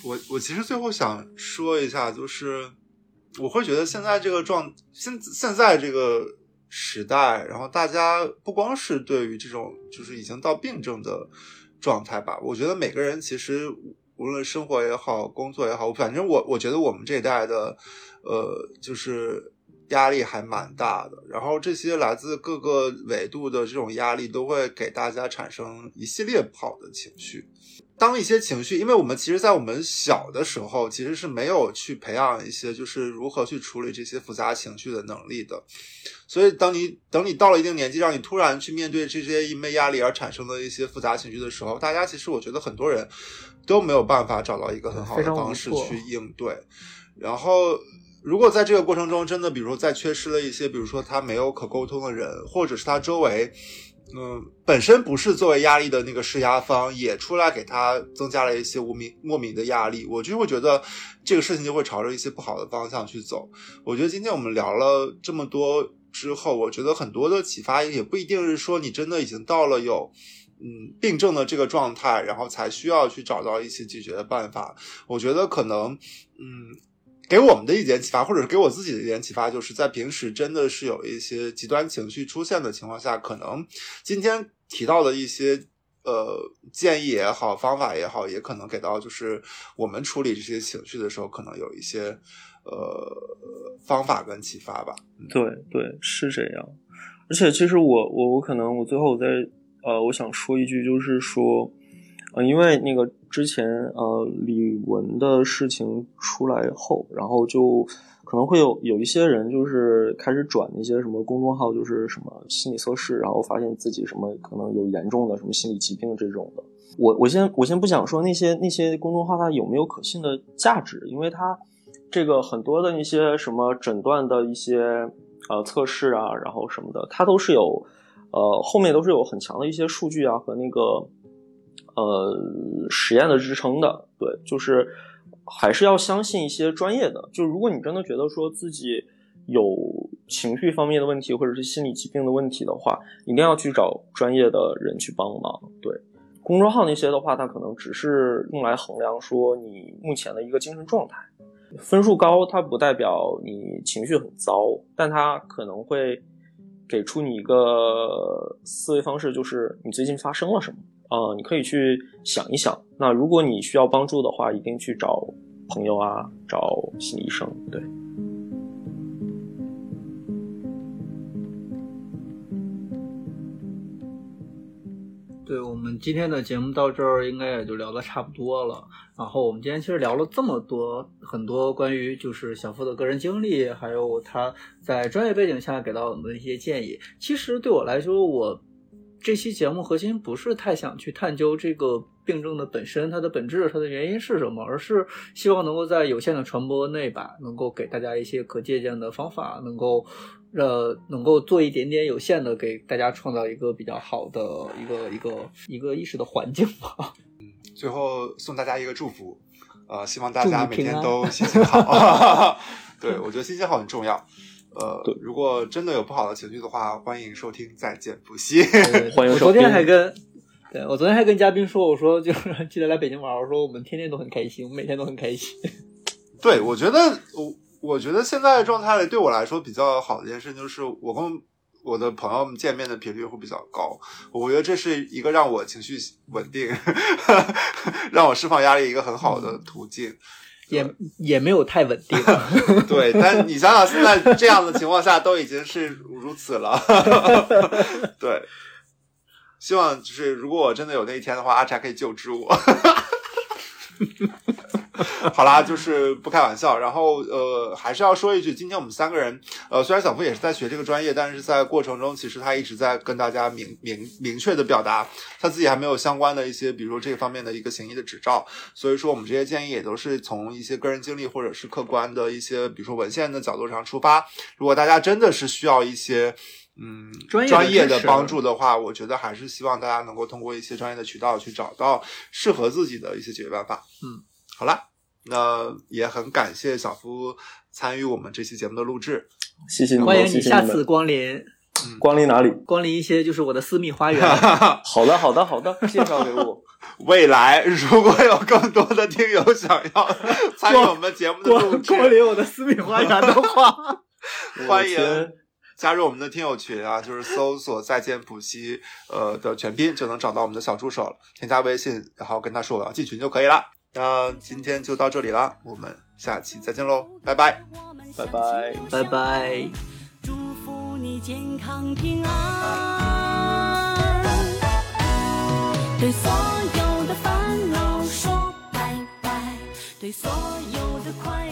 我我其实最后想说一下，就是我会觉得现在这个状现现在这个时代，然后大家不光是对于这种就是已经到病症的状态吧，我觉得每个人其实无论生活也好，工作也好，反正我我觉得我们这一代的呃就是压力还蛮大的，然后这些来自各个维度的这种压力都会给大家产生一系列不好的情绪。当一些情绪，因为我们其实，在我们小的时候，其实是没有去培养一些就是如何去处理这些复杂情绪的能力的。所以，当你等你到了一定年纪，让你突然去面对这些因为压力而产生的一些复杂情绪的时候，大家其实我觉得很多人都没有办法找到一个很好的方式去应对。然后，如果在这个过程中真的，比如说在缺失了一些，比如说他没有可沟通的人，或者是他周围。嗯，本身不是作为压力的那个施压方，也出来给他增加了一些无名莫名的压力，我就会觉得这个事情就会朝着一些不好的方向去走。我觉得今天我们聊了这么多之后，我觉得很多的启发也不一定是说你真的已经到了有嗯病症的这个状态，然后才需要去找到一些解决的办法。我觉得可能嗯。给我们的一点启发，或者是给我自己的一点启发，就是在平时真的是有一些极端情绪出现的情况下，可能今天提到的一些呃建议也好，方法也好，也可能给到就是我们处理这些情绪的时候，可能有一些呃方法跟启发吧。对对，是这样。而且其实我我我可能我最后我再呃，我想说一句，就是说。呃，因为那个之前呃李文的事情出来后，然后就可能会有有一些人就是开始转那些什么公众号，就是什么心理测试，然后发现自己什么可能有严重的什么心理疾病这种的。我我先我先不想说那些那些公众号它有没有可信的价值，因为它这个很多的那些什么诊断的一些呃测试啊，然后什么的，它都是有呃后面都是有很强的一些数据啊和那个。呃，实验的支撑的，对，就是还是要相信一些专业的。就如果你真的觉得说自己有情绪方面的问题，或者是心理疾病的问题的话，一定要去找专业的人去帮忙。对，公众号那些的话，它可能只是用来衡量说你目前的一个精神状态，分数高，它不代表你情绪很糟，但它可能会给出你一个思维方式，就是你最近发生了什么。呃，你可以去想一想。那如果你需要帮助的话，一定去找朋友啊，找心理医生。对。对我们今天的节目到这儿，应该也就聊的差不多了。然后我们今天其实聊了这么多，很多关于就是小付的个人经历，还有他在专业背景下给到我们的一些建议。其实对我来说，我。这期节目核心不是太想去探究这个病症的本身，它的本质，它的原因是什么，而是希望能够在有限的传播内吧，能够给大家一些可借鉴的方法，能够，呃，能够做一点点有限的，给大家创造一个比较好的一个一个一个意识的环境吧。(laughs) 嗯，最后送大家一个祝福，呃，希望大家每天都心情好。(laughs) (laughs) 对，我觉得心情好很重要。呃对，如果真的有不好的情绪的话，欢迎收听《再见不息》。(laughs) 欢迎收我昨天还跟，对我昨天还跟嘉宾说，我说就是 (laughs) 记得来北京玩，我说我们天天都很开心，我们每天都很开心。对，我觉得我我觉得现在的状态对我来说比较好的一件事就是，我跟我的朋友们见面的频率会比较高。我觉得这是一个让我情绪稳定、(laughs) 让我释放压力一个很好的途径。也也没有太稳定，(laughs) 对，但你想想，现在这样的情况下都已经是如此了。(laughs) 对，希望就是如果我真的有那一天的话，阿柴可以救治我。(laughs) (laughs) 好啦，就是不开玩笑。然后呃，还是要说一句，今天我们三个人，呃，虽然小付也是在学这个专业，但是在过程中，其实他一直在跟大家明明明确的表达他自己还没有相关的一些，比如说这方面的一个行医的执照。所以说，我们这些建议也都是从一些个人经历或者是客观的一些，比如说文献的角度上出发。如果大家真的是需要一些。嗯，专业的专业的帮助的话，我觉得还是希望大家能够通过一些专业的渠道去找到适合自己的一些解决办法。嗯，好啦，那也很感谢小夫参与我们这期节目的录制。谢谢你，欢迎你下次光临光临哪里？光临一些就是我的私密花园。(laughs) 好的，好的，好的，介绍给我。(laughs) 未来如果有更多的听友想要参与我们节目的录光制，光临我的私密花园的话，(laughs) 欢迎加入我们的听友群啊，就是搜索“再见普西”呃的全拼就能找到我们的小助手了。添加微信，然后跟他说我要进群就可以了。那今天就到这里啦，我们下期再见喽，拜拜。拜拜。拜拜。祝福你健康平安，对所有的烦恼说拜拜，对所有的快乐